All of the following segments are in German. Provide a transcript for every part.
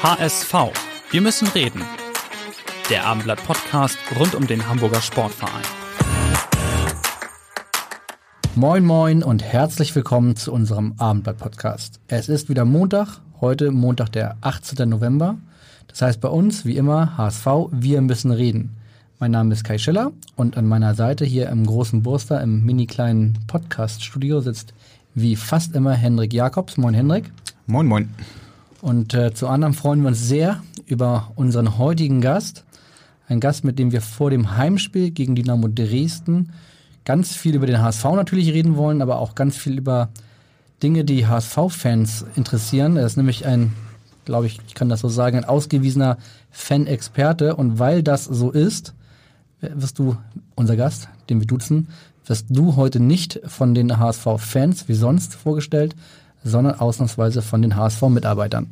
HSV. Wir müssen reden. Der Abendblatt Podcast rund um den Hamburger Sportverein. Moin Moin und herzlich willkommen zu unserem Abendblatt-Podcast. Es ist wieder Montag, heute Montag der 18. November. Das heißt bei uns, wie immer, HSV, wir müssen reden. Mein Name ist Kai Schiller und an meiner Seite hier im großen Burster im mini kleinen Podcast-Studio sitzt wie fast immer Hendrik Jakobs. Moin Hendrik. Moin Moin. Und äh, zu anderem freuen wir uns sehr über unseren heutigen Gast. Ein Gast, mit dem wir vor dem Heimspiel gegen Dynamo Dresden ganz viel über den HSV natürlich reden wollen, aber auch ganz viel über Dinge, die HSV-Fans interessieren. Er ist nämlich ein, glaube ich, ich kann das so sagen, ein ausgewiesener Fan-Experte. Und weil das so ist, wirst du, unser Gast, den wir duzen, wirst du heute nicht von den HSV-Fans wie sonst vorgestellt, sondern ausnahmsweise von den HSV-Mitarbeitern.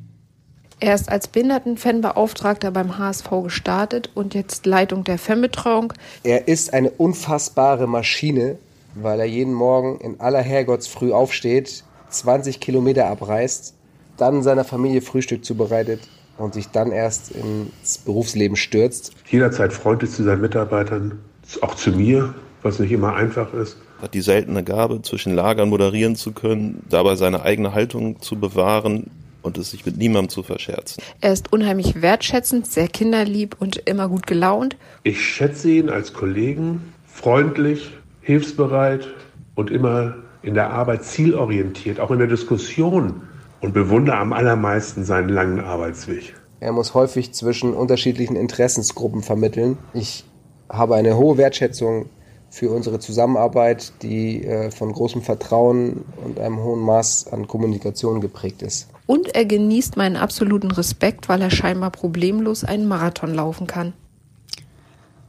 Er ist als Behindertenfanbeauftragter beim HSV gestartet und jetzt Leitung der Fanbetreuung. Er ist eine unfassbare Maschine, weil er jeden Morgen in aller Herrgottsfrüh aufsteht, 20 Kilometer abreist, dann seiner Familie Frühstück zubereitet und sich dann erst ins Berufsleben stürzt. Jederzeit freundlich zu seinen Mitarbeitern, auch zu mir, was nicht immer einfach ist. Hat die seltene Gabe, zwischen Lagern moderieren zu können, dabei seine eigene Haltung zu bewahren, und es sich mit niemandem zu verscherzen. Er ist unheimlich wertschätzend, sehr kinderlieb und immer gut gelaunt. Ich schätze ihn als Kollegen, freundlich, hilfsbereit und immer in der Arbeit zielorientiert, auch in der Diskussion und bewundere am allermeisten seinen langen Arbeitsweg. Er muss häufig zwischen unterschiedlichen Interessensgruppen vermitteln. Ich habe eine hohe Wertschätzung für unsere Zusammenarbeit, die äh, von großem Vertrauen und einem hohen Maß an Kommunikation geprägt ist. Und er genießt meinen absoluten Respekt, weil er scheinbar problemlos einen Marathon laufen kann.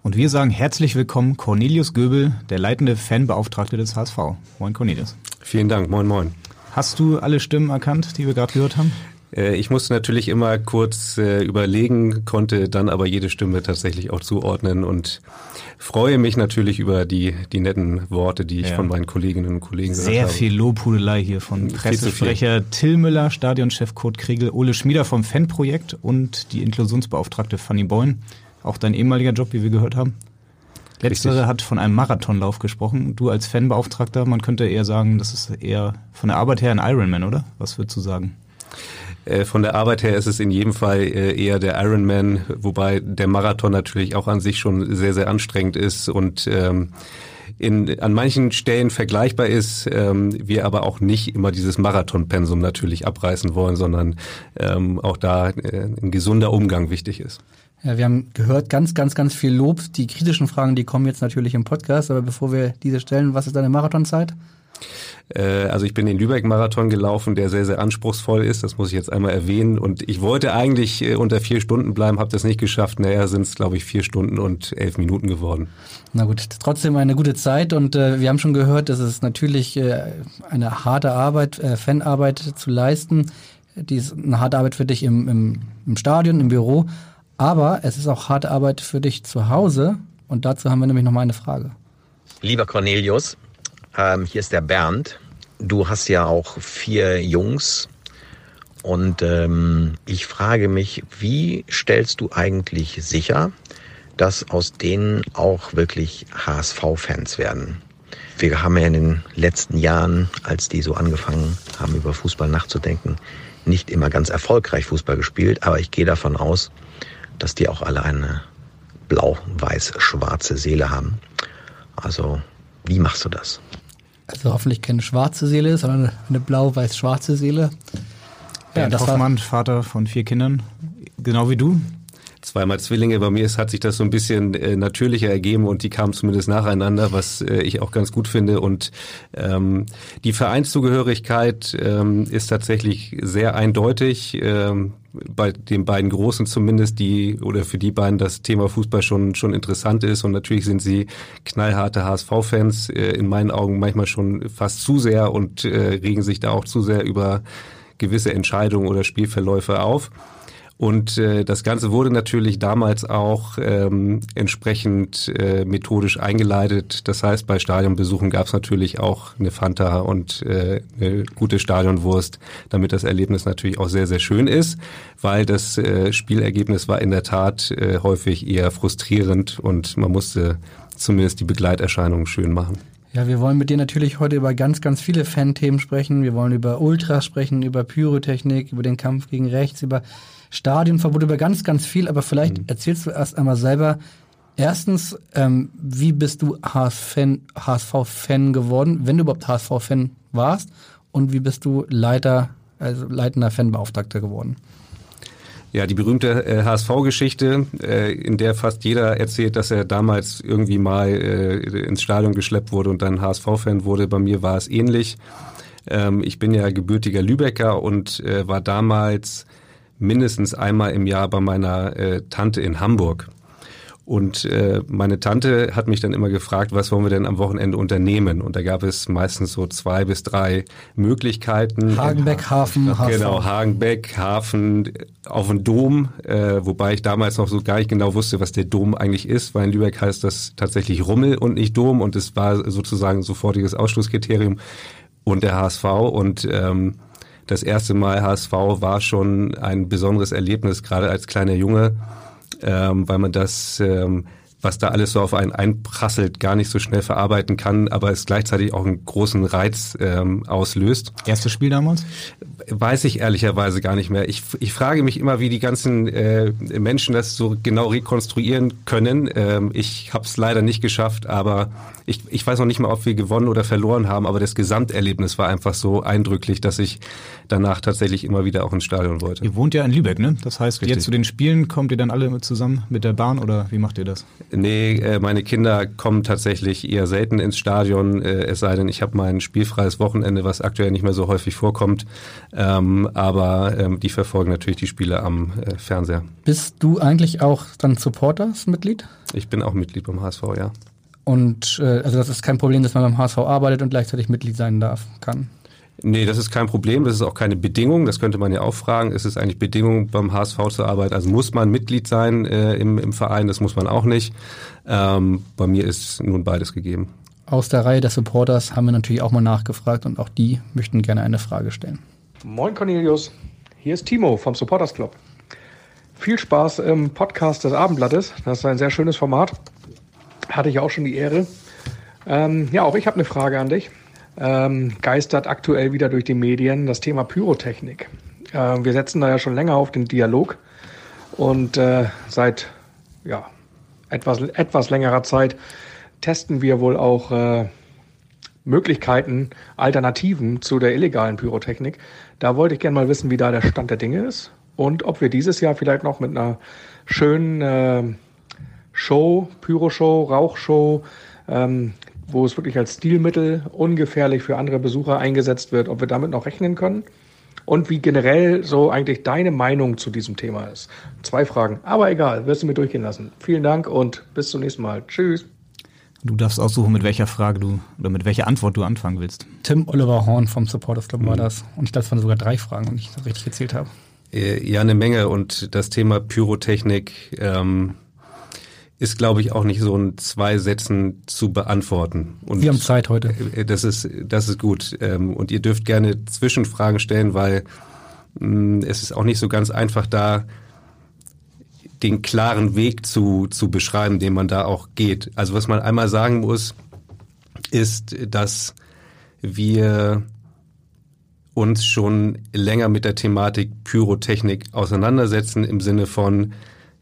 Und wir sagen herzlich willkommen Cornelius Göbel, der leitende Fanbeauftragte des HSV. Moin Cornelius. Vielen Dank, moin moin. Hast du alle Stimmen erkannt, die wir gerade gehört haben? Äh, ich musste natürlich immer kurz äh, überlegen, konnte dann aber jede Stimme tatsächlich auch zuordnen und freue mich natürlich über die, die netten Worte, die ich ja. von meinen Kolleginnen und Kollegen Sehr gehört habe. Sehr viel Lobhudelei hier von Pressesprecher Till Müller, Stadionchef Kurt Kriegel, Ole Schmieder vom Fanprojekt und die Inklusionsbeauftragte Fanny Beun. Auch dein ehemaliger Job, wie wir gehört haben. Letztere Richtig. hat von einem Marathonlauf gesprochen. Du als Fanbeauftragter, man könnte eher sagen, das ist eher von der Arbeit her ein Ironman, oder? Was würdest du sagen? Äh, von der Arbeit her ist es in jedem Fall äh, eher der Ironman, wobei der Marathon natürlich auch an sich schon sehr, sehr anstrengend ist und ähm, in, an manchen Stellen vergleichbar ist, ähm, wir aber auch nicht immer dieses Marathonpensum natürlich abreißen wollen, sondern ähm, auch da äh, ein gesunder Umgang wichtig ist. Ja, wir haben gehört ganz, ganz, ganz viel Lob. Die kritischen Fragen, die kommen jetzt natürlich im Podcast, aber bevor wir diese stellen, was ist deine Marathonzeit? Äh, also ich bin den Lübeck-Marathon gelaufen, der sehr, sehr anspruchsvoll ist. Das muss ich jetzt einmal erwähnen. Und ich wollte eigentlich äh, unter vier Stunden bleiben, habe das nicht geschafft. Naja, sind es, glaube ich, vier Stunden und elf Minuten geworden. Na gut, trotzdem eine gute Zeit. Und äh, wir haben schon gehört, dass es natürlich äh, eine harte Arbeit, äh, Fanarbeit zu leisten. Die ist eine harte Arbeit für dich im, im, im Stadion, im Büro. Aber es ist auch harte Arbeit für dich zu Hause. Und dazu haben wir nämlich noch mal eine Frage. Lieber Cornelius, ähm, hier ist der Bernd. Du hast ja auch vier Jungs. Und ähm, ich frage mich, wie stellst du eigentlich sicher, dass aus denen auch wirklich HSV-Fans werden? Wir haben ja in den letzten Jahren, als die so angefangen haben, über Fußball nachzudenken, nicht immer ganz erfolgreich Fußball gespielt, aber ich gehe davon aus, dass die auch alle eine blau-weiß-schwarze Seele haben. Also, wie machst du das? Also hoffentlich keine schwarze Seele, sondern eine blau-weiß-schwarze Seele. Ja, Bernd Hoffmann, Vater von vier Kindern, genau wie du. Zweimal Zwillinge. Bei mir ist, hat sich das so ein bisschen äh, natürlicher ergeben und die kamen zumindest nacheinander, was äh, ich auch ganz gut finde. Und ähm, die Vereinszugehörigkeit ähm, ist tatsächlich sehr eindeutig. Ähm, bei den beiden Großen zumindest, die oder für die beiden das Thema Fußball schon schon interessant ist und natürlich sind sie knallharte HSV-Fans äh, in meinen Augen manchmal schon fast zu sehr und äh, regen sich da auch zu sehr über gewisse Entscheidungen oder Spielverläufe auf. Und äh, das Ganze wurde natürlich damals auch ähm, entsprechend äh, methodisch eingeleitet. Das heißt, bei Stadionbesuchen gab es natürlich auch eine Fanta und äh, eine gute Stadionwurst, damit das Erlebnis natürlich auch sehr, sehr schön ist, weil das äh, Spielergebnis war in der Tat äh, häufig eher frustrierend und man musste zumindest die Begleiterscheinungen schön machen. Ja, wir wollen mit dir natürlich heute über ganz, ganz viele Fan-Themen sprechen. Wir wollen über Ultras sprechen, über Pyrotechnik, über den Kampf gegen rechts, über Stadionverbot, über ganz, ganz viel. Aber vielleicht mhm. erzählst du erst einmal selber, erstens, ähm, wie bist du HSV-Fan geworden, wenn du überhaupt HSV-Fan warst? Und wie bist du Leiter, also leitender Fanbeauftragter geworden? Ja, die berühmte äh, HSV-Geschichte, äh, in der fast jeder erzählt, dass er damals irgendwie mal äh, ins Stadion geschleppt wurde und dann HSV-Fan wurde. Bei mir war es ähnlich. Ähm, ich bin ja gebürtiger Lübecker und äh, war damals mindestens einmal im Jahr bei meiner äh, Tante in Hamburg. Und äh, meine Tante hat mich dann immer gefragt, was wollen wir denn am Wochenende unternehmen? Und da gab es meistens so zwei bis drei Möglichkeiten. Hagenbeck, Hafen, Hafen. Genau, Hagenbeck, Hafen, auf den Dom, äh, wobei ich damals noch so gar nicht genau wusste, was der Dom eigentlich ist, weil in Lübeck heißt das tatsächlich Rummel und nicht Dom und es war sozusagen ein sofortiges Ausschlusskriterium und der HSV und ähm, das erste Mal HSV war schon ein besonderes Erlebnis, gerade als kleiner Junge ähm, weil man das, ähm, was da alles so auf einen einprasselt, gar nicht so schnell verarbeiten kann, aber es gleichzeitig auch einen großen Reiz ähm, auslöst. Erstes Spiel damals? Weiß ich ehrlicherweise gar nicht mehr. Ich, ich frage mich immer, wie die ganzen äh, Menschen das so genau rekonstruieren können. Ähm, ich habe es leider nicht geschafft, aber ich, ich weiß noch nicht mal, ob wir gewonnen oder verloren haben, aber das Gesamterlebnis war einfach so eindrücklich, dass ich danach tatsächlich immer wieder auch ins Stadion wollte. Ihr wohnt ja in Lübeck, ne? Das heißt, Richtig. jetzt zu den Spielen kommt ihr dann alle zusammen mit der Bahn oder wie macht ihr das? Nee, äh, meine Kinder kommen tatsächlich eher selten ins Stadion, äh, es sei denn, ich habe mein spielfreies Wochenende, was aktuell nicht mehr so häufig vorkommt. Ähm, aber ähm, die verfolgen natürlich die Spiele am äh, Fernseher. Bist du eigentlich auch dann Supporters-Mitglied? Ich bin auch Mitglied beim HSV, ja. Und äh, also das ist kein Problem, dass man beim HSV arbeitet und gleichzeitig Mitglied sein darf, kann. Nee, das ist kein Problem, das ist auch keine Bedingung, das könnte man ja auch fragen. Ist es eigentlich Bedingung, beim HSV zu arbeiten? Also muss man Mitglied sein äh, im, im Verein, das muss man auch nicht. Ähm, bei mir ist nun beides gegeben. Aus der Reihe der Supporters haben wir natürlich auch mal nachgefragt und auch die möchten gerne eine Frage stellen. Moin Cornelius, hier ist Timo vom Supporters Club. Viel Spaß im Podcast des Abendblattes, das ist ein sehr schönes Format. Hatte ich auch schon die Ehre. Ähm, ja, auch ich habe eine Frage an dich ähm, geistert aktuell wieder durch die Medien das Thema Pyrotechnik. Äh, wir setzen da ja schon länger auf den Dialog und äh, seit ja, etwas, etwas längerer Zeit testen wir wohl auch äh, Möglichkeiten, Alternativen zu der illegalen Pyrotechnik. Da wollte ich gerne mal wissen, wie da der Stand der Dinge ist und ob wir dieses Jahr vielleicht noch mit einer schönen äh, Show, Pyroshow, Rauchshow, ähm, wo es wirklich als Stilmittel ungefährlich für andere Besucher eingesetzt wird, ob wir damit noch rechnen können und wie generell so eigentlich deine Meinung zu diesem Thema ist. Zwei Fragen, aber egal, wirst du mir durchgehen lassen. Vielen Dank und bis zum nächsten Mal. Tschüss. Du darfst aussuchen, mit welcher Frage du oder mit welcher Antwort du anfangen willst. Tim Oliver Horn vom Supporters Club mhm. war das. Und ich glaube, es waren sogar drei Fragen, wenn ich das richtig gezählt habe. Äh, ja, eine Menge. Und das Thema Pyrotechnik ähm, ist, glaube ich, auch nicht so in zwei Sätzen zu beantworten. Und Wir haben Zeit heute. Äh, das ist, das ist gut. Ähm, und ihr dürft gerne Zwischenfragen stellen, weil mm, es ist auch nicht so ganz einfach da, den klaren Weg zu, zu beschreiben, den man da auch geht. Also was man einmal sagen muss, ist, dass wir uns schon länger mit der Thematik Pyrotechnik auseinandersetzen im Sinne von,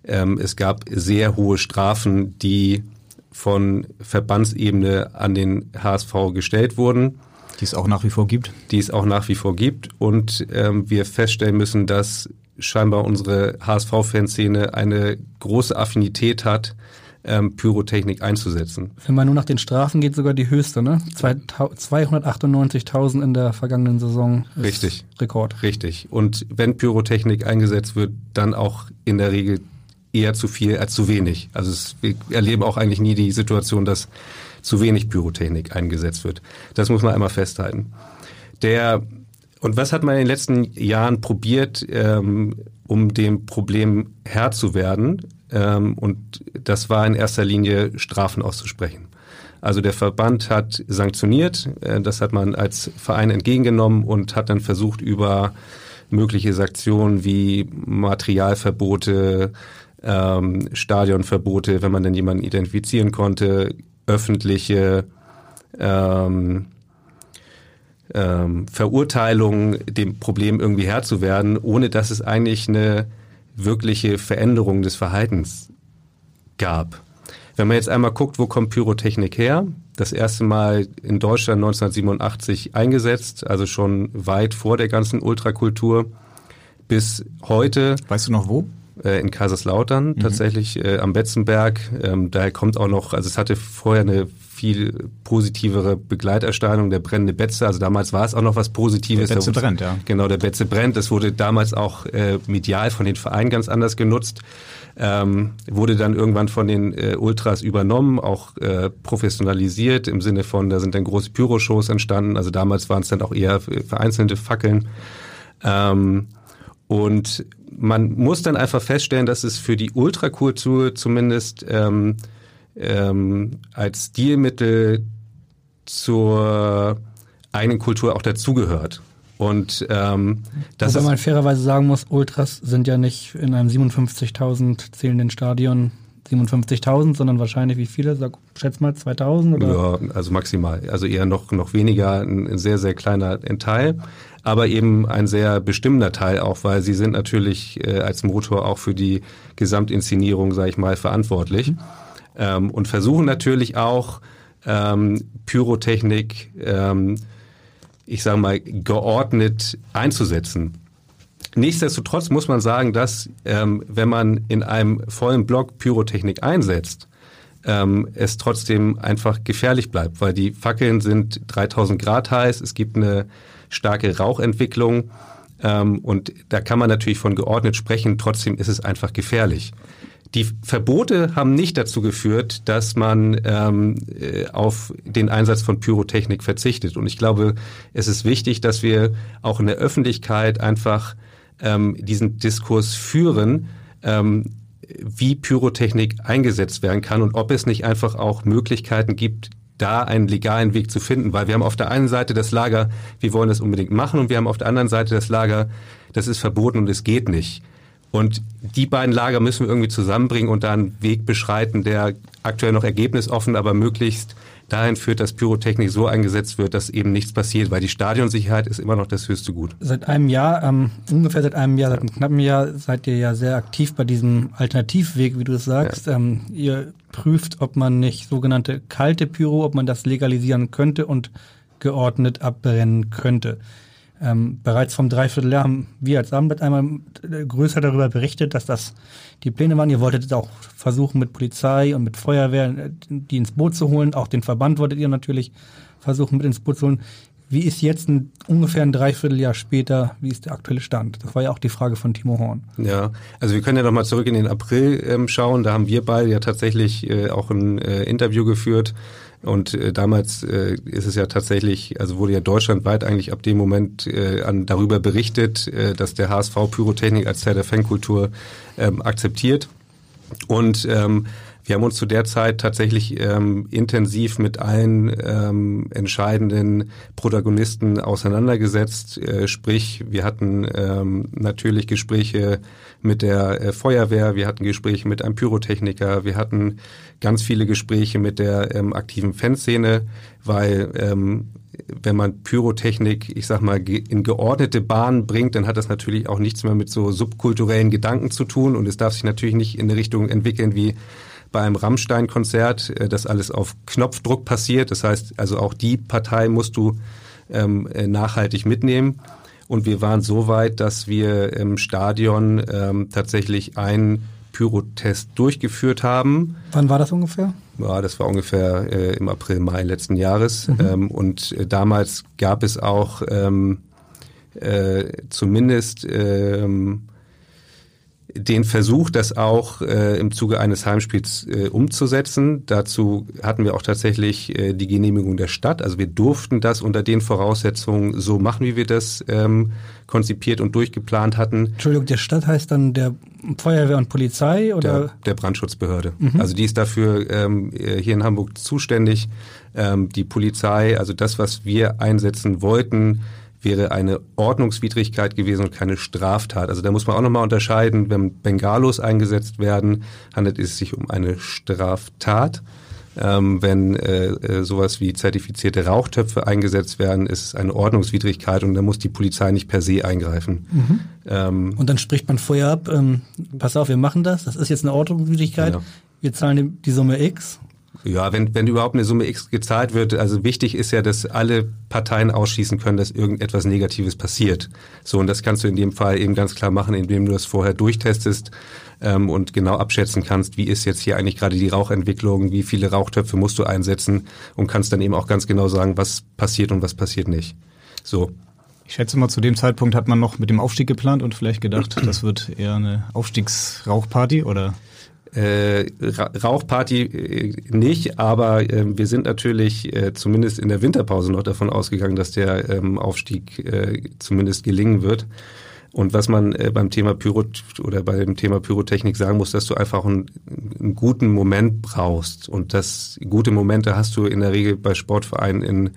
ähm, es gab sehr hohe Strafen, die von Verbandsebene an den HSV gestellt wurden. Die es auch nach wie vor gibt. Die es auch nach wie vor gibt. Und ähm, wir feststellen müssen, dass scheinbar unsere HSV-Fanszene eine große Affinität hat, ähm, Pyrotechnik einzusetzen. Wenn man nur nach den Strafen geht, sogar die höchste, ne? 298.000 in der vergangenen Saison. Richtig. Rekord. Richtig. Und wenn Pyrotechnik eingesetzt wird, dann auch in der Regel eher zu viel als zu wenig. Also es, wir erleben auch eigentlich nie die Situation, dass zu wenig Pyrotechnik eingesetzt wird. Das muss man einmal festhalten. Der und was hat man in den letzten Jahren probiert, ähm, um dem Problem Herr zu werden? Ähm, und das war in erster Linie Strafen auszusprechen. Also der Verband hat sanktioniert, äh, das hat man als Verein entgegengenommen und hat dann versucht über mögliche Sanktionen wie Materialverbote, ähm, Stadionverbote, wenn man denn jemanden identifizieren konnte, öffentliche ähm, ähm, Verurteilung dem Problem irgendwie Herr zu werden, ohne dass es eigentlich eine wirkliche Veränderung des Verhaltens gab. Wenn man jetzt einmal guckt, wo kommt Pyrotechnik her? Das erste Mal in Deutschland 1987 eingesetzt, also schon weit vor der ganzen Ultrakultur. Bis heute. Weißt du noch wo? Äh, in Kaiserslautern, mhm. tatsächlich äh, am Betzenberg. Ähm, daher kommt auch noch, also es hatte vorher eine viel positivere Begleiterscheinung, der brennende Betze. Also damals war es auch noch was Positives. Der Betze brennt, ja. Genau, der Betze brennt. Das wurde damals auch äh, medial von den Vereinen ganz anders genutzt. Ähm, wurde dann irgendwann von den äh, Ultras übernommen, auch äh, professionalisiert im Sinne von, da sind dann große Pyroshows entstanden. Also damals waren es dann auch eher vereinzelte Fackeln. Ähm, und man muss dann einfach feststellen, dass es für die Ultrakultur zumindest ähm, ähm, als Stilmittel zur eigenen Kultur auch dazugehört. Und ähm, das Wobei man fairerweise sagen muss, Ultras sind ja nicht in einem 57.000 zählenden Stadion 57.000, sondern wahrscheinlich wie viele? Sag, schätz mal 2.000 oder? Ja, also maximal. Also eher noch noch weniger, ein sehr sehr kleiner Teil, aber eben ein sehr bestimmender Teil auch, weil sie sind natürlich äh, als Motor auch für die Gesamtinszenierung, sage ich mal, verantwortlich. Mhm ähm, und versuchen natürlich auch ähm, Pyrotechnik, ähm, ich sage mal, geordnet einzusetzen. Nichtsdestotrotz muss man sagen, dass ähm, wenn man in einem vollen Block Pyrotechnik einsetzt, ähm, es trotzdem einfach gefährlich bleibt, weil die Fackeln sind 3000 Grad heiß, es gibt eine starke Rauchentwicklung ähm, und da kann man natürlich von geordnet sprechen, trotzdem ist es einfach gefährlich. Die Verbote haben nicht dazu geführt, dass man ähm, äh, auf den Einsatz von Pyrotechnik verzichtet. Und ich glaube, es ist wichtig, dass wir auch in der Öffentlichkeit einfach ähm, diesen Diskurs führen, ähm, wie Pyrotechnik eingesetzt werden kann und ob es nicht einfach auch Möglichkeiten gibt, da einen legalen Weg zu finden, weil wir haben auf der einen Seite das Lager, wir wollen das unbedingt machen und wir haben auf der anderen Seite das Lager, das ist verboten und es geht nicht. Und die beiden Lager müssen wir irgendwie zusammenbringen und da einen Weg beschreiten, der aktuell noch ergebnisoffen, aber möglichst dahin führt, dass Pyrotechnik so eingesetzt wird, dass eben nichts passiert, weil die Stadionsicherheit ist immer noch das höchste Gut. Seit einem Jahr, ähm, ungefähr seit einem Jahr, seit einem knappen Jahr seid ihr ja sehr aktiv bei diesem Alternativweg, wie du es sagst. Ja. Ähm, ihr prüft, ob man nicht sogenannte kalte Pyro, ob man das legalisieren könnte und geordnet abbrennen könnte. Ähm, bereits vom Dreivierteljahr haben wir als Abendblatt einmal größer darüber berichtet, dass das die Pläne waren. Ihr wolltet auch versuchen, mit Polizei und mit Feuerwehr äh, die ins Boot zu holen. Auch den Verband wolltet ihr natürlich versuchen, mit ins Boot zu holen. Wie ist jetzt ein, ungefähr ein Dreivierteljahr später, wie ist der aktuelle Stand? Das war ja auch die Frage von Timo Horn. Ja, also wir können ja nochmal zurück in den April ähm, schauen. Da haben wir beide ja tatsächlich äh, auch ein äh, Interview geführt und äh, damals äh, ist es ja tatsächlich, also wurde ja deutschlandweit eigentlich ab dem Moment äh, an, darüber berichtet, äh, dass der HSV Pyrotechnik als Teil der Fankultur ähm, akzeptiert. Und ähm, wir haben uns zu der Zeit tatsächlich ähm, intensiv mit allen ähm, entscheidenden Protagonisten auseinandergesetzt. Äh, sprich, wir hatten ähm, natürlich Gespräche mit der äh, Feuerwehr, wir hatten Gespräche mit einem Pyrotechniker, wir hatten ganz viele Gespräche mit der ähm, aktiven Fanszene, weil ähm, wenn man Pyrotechnik, ich sag mal, in geordnete Bahnen bringt, dann hat das natürlich auch nichts mehr mit so subkulturellen Gedanken zu tun und es darf sich natürlich nicht in eine Richtung entwickeln wie bei einem Rammstein-Konzert, äh, das alles auf Knopfdruck passiert. Das heißt, also auch die Partei musst du ähm, äh, nachhaltig mitnehmen. Und wir waren so weit, dass wir im Stadion ähm, tatsächlich einen Pyrotest durchgeführt haben. Wann war das ungefähr? Ja, das war ungefähr äh, im April, Mai letzten Jahres. Mhm. Ähm, und äh, damals gab es auch ähm, äh, zumindest ähm, den Versuch, das auch äh, im Zuge eines Heimspiels äh, umzusetzen. Dazu hatten wir auch tatsächlich äh, die Genehmigung der Stadt. Also wir durften das unter den Voraussetzungen so machen, wie wir das ähm, konzipiert und durchgeplant hatten. Entschuldigung, der Stadt heißt dann der Feuerwehr und Polizei oder? Der, der Brandschutzbehörde. Mhm. Also die ist dafür ähm, hier in Hamburg zuständig. Ähm, die Polizei, also das, was wir einsetzen wollten, wäre eine Ordnungswidrigkeit gewesen und keine Straftat. Also da muss man auch nochmal unterscheiden, wenn Bengalos eingesetzt werden, handelt es sich um eine Straftat. Ähm, wenn äh, äh, sowas wie zertifizierte Rauchtöpfe eingesetzt werden, ist es eine Ordnungswidrigkeit und da muss die Polizei nicht per se eingreifen. Mhm. Ähm, und dann spricht man vorher ab, ähm, pass auf, wir machen das, das ist jetzt eine Ordnungswidrigkeit, genau. wir zahlen die Summe X ja, wenn, wenn überhaupt eine Summe X gezahlt wird, also wichtig ist ja, dass alle Parteien ausschließen können, dass irgendetwas Negatives passiert. So, und das kannst du in dem Fall eben ganz klar machen, indem du das vorher durchtestest ähm, und genau abschätzen kannst, wie ist jetzt hier eigentlich gerade die Rauchentwicklung, wie viele Rauchtöpfe musst du einsetzen und kannst dann eben auch ganz genau sagen, was passiert und was passiert nicht. So. Ich schätze mal, zu dem Zeitpunkt hat man noch mit dem Aufstieg geplant und vielleicht gedacht, das wird eher eine Aufstiegsrauchparty oder? Äh, Rauchparty äh, nicht, aber äh, wir sind natürlich äh, zumindest in der Winterpause noch davon ausgegangen, dass der ähm, Aufstieg äh, zumindest gelingen wird. Und was man äh, beim Thema Pyro oder beim Thema Pyrotechnik sagen muss, dass du einfach einen, einen guten Moment brauchst. Und das gute Momente hast du in der Regel bei Sportvereinen in,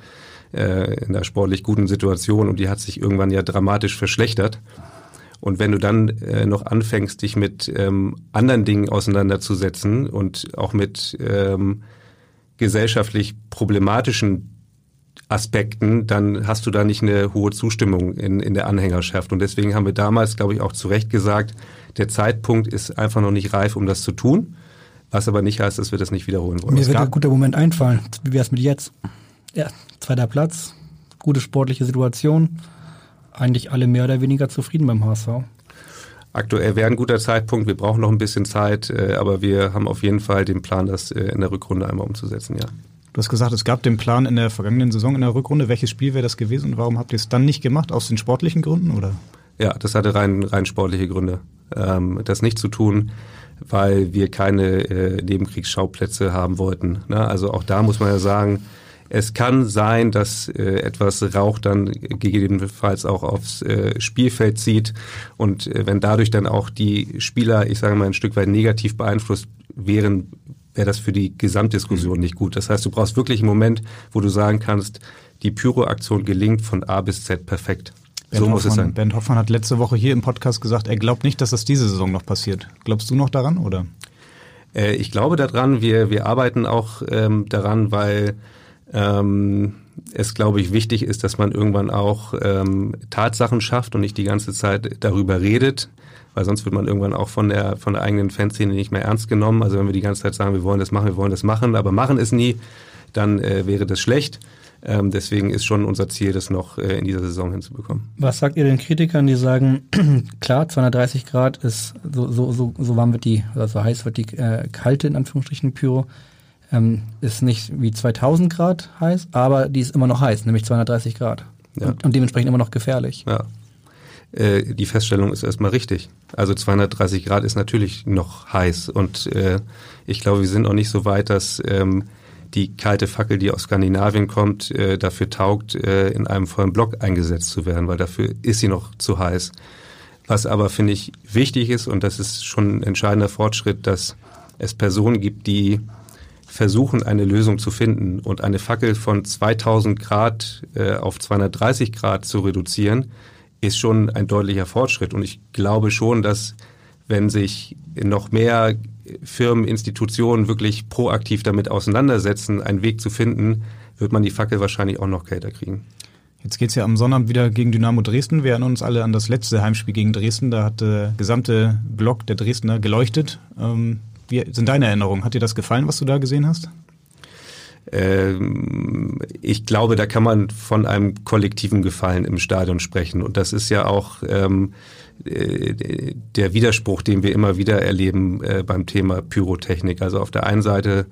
in einer sportlich guten Situation und die hat sich irgendwann ja dramatisch verschlechtert. Und wenn du dann äh, noch anfängst, dich mit ähm, anderen Dingen auseinanderzusetzen und auch mit ähm, gesellschaftlich problematischen Aspekten, dann hast du da nicht eine hohe Zustimmung in, in der Anhängerschaft. Und deswegen haben wir damals, glaube ich, auch zu Recht gesagt, der Zeitpunkt ist einfach noch nicht reif, um das zu tun. Was aber nicht heißt, dass wir das nicht wiederholen wollen. Mir wird ein guter Moment einfallen. Wie wäre es mit jetzt? Ja, zweiter Platz, gute sportliche Situation eigentlich alle mehr oder weniger zufrieden beim HSV. Aktuell wäre ein guter Zeitpunkt. Wir brauchen noch ein bisschen Zeit, äh, aber wir haben auf jeden Fall den Plan, das äh, in der Rückrunde einmal umzusetzen, ja. Du hast gesagt, es gab den Plan in der vergangenen Saison in der Rückrunde. Welches Spiel wäre das gewesen und warum habt ihr es dann nicht gemacht? Aus den sportlichen Gründen oder? Ja, das hatte rein, rein sportliche Gründe. Ähm, das nicht zu tun, weil wir keine äh, Nebenkriegsschauplätze haben wollten. Ne? Also auch da muss man ja sagen, es kann sein, dass äh, etwas Rauch dann gegebenenfalls auch aufs äh, Spielfeld zieht und äh, wenn dadurch dann auch die Spieler, ich sage mal, ein Stück weit negativ beeinflusst wären, wäre das für die Gesamtdiskussion nicht gut. Das heißt, du brauchst wirklich einen Moment, wo du sagen kannst, die Pyro-Aktion gelingt von A bis Z perfekt. Bernd so muss Hoffmann, es sein. Bernd Hoffmann hat letzte Woche hier im Podcast gesagt, er glaubt nicht, dass das diese Saison noch passiert. Glaubst du noch daran oder? Äh, ich glaube daran. Wir, wir arbeiten auch ähm, daran, weil ähm, es, glaube ich, wichtig ist, dass man irgendwann auch ähm, Tatsachen schafft und nicht die ganze Zeit darüber redet, weil sonst wird man irgendwann auch von der, von der eigenen Fanszene nicht mehr ernst genommen. Also wenn wir die ganze Zeit sagen, wir wollen das machen, wir wollen das machen, aber machen es nie, dann äh, wäre das schlecht. Ähm, deswegen ist schon unser Ziel, das noch äh, in dieser Saison hinzubekommen. Was sagt ihr den Kritikern, die sagen, klar, 230 Grad ist so, so, so, so warm wird die, oder so heiß wird die äh, kalte in Anführungsstrichen Pyro. Ähm, ist nicht wie 2000 Grad heiß, aber die ist immer noch heiß, nämlich 230 Grad. Ja. Und, und, dementsprechend immer noch gefährlich. Ja. Äh, die Feststellung ist erstmal richtig. Also 230 Grad ist natürlich noch heiß. Und äh, ich glaube, wir sind auch nicht so weit, dass ähm, die kalte Fackel, die aus Skandinavien kommt, äh, dafür taugt, äh, in einem vollen Block eingesetzt zu werden, weil dafür ist sie noch zu heiß. Was aber, finde ich, wichtig ist, und das ist schon ein entscheidender Fortschritt, dass es Personen gibt, die versuchen, eine Lösung zu finden und eine Fackel von 2000 Grad äh, auf 230 Grad zu reduzieren, ist schon ein deutlicher Fortschritt. Und ich glaube schon, dass wenn sich noch mehr Firmen, Institutionen wirklich proaktiv damit auseinandersetzen, einen Weg zu finden, wird man die Fackel wahrscheinlich auch noch kälter kriegen. Jetzt geht's ja am Sonnabend wieder gegen Dynamo Dresden. Wir erinnern uns alle an das letzte Heimspiel gegen Dresden. Da hat der gesamte Block der Dresdner geleuchtet. Ähm, wie sind deine Erinnerungen? Hat dir das gefallen, was du da gesehen hast? ähm, ich glaube, da kann man von einem kollektiven Gefallen im Stadion sprechen. Und das ist ja auch ähm, äh, der Widerspruch, den wir immer wieder erleben äh, beim Thema Pyrotechnik. Also auf der einen Seite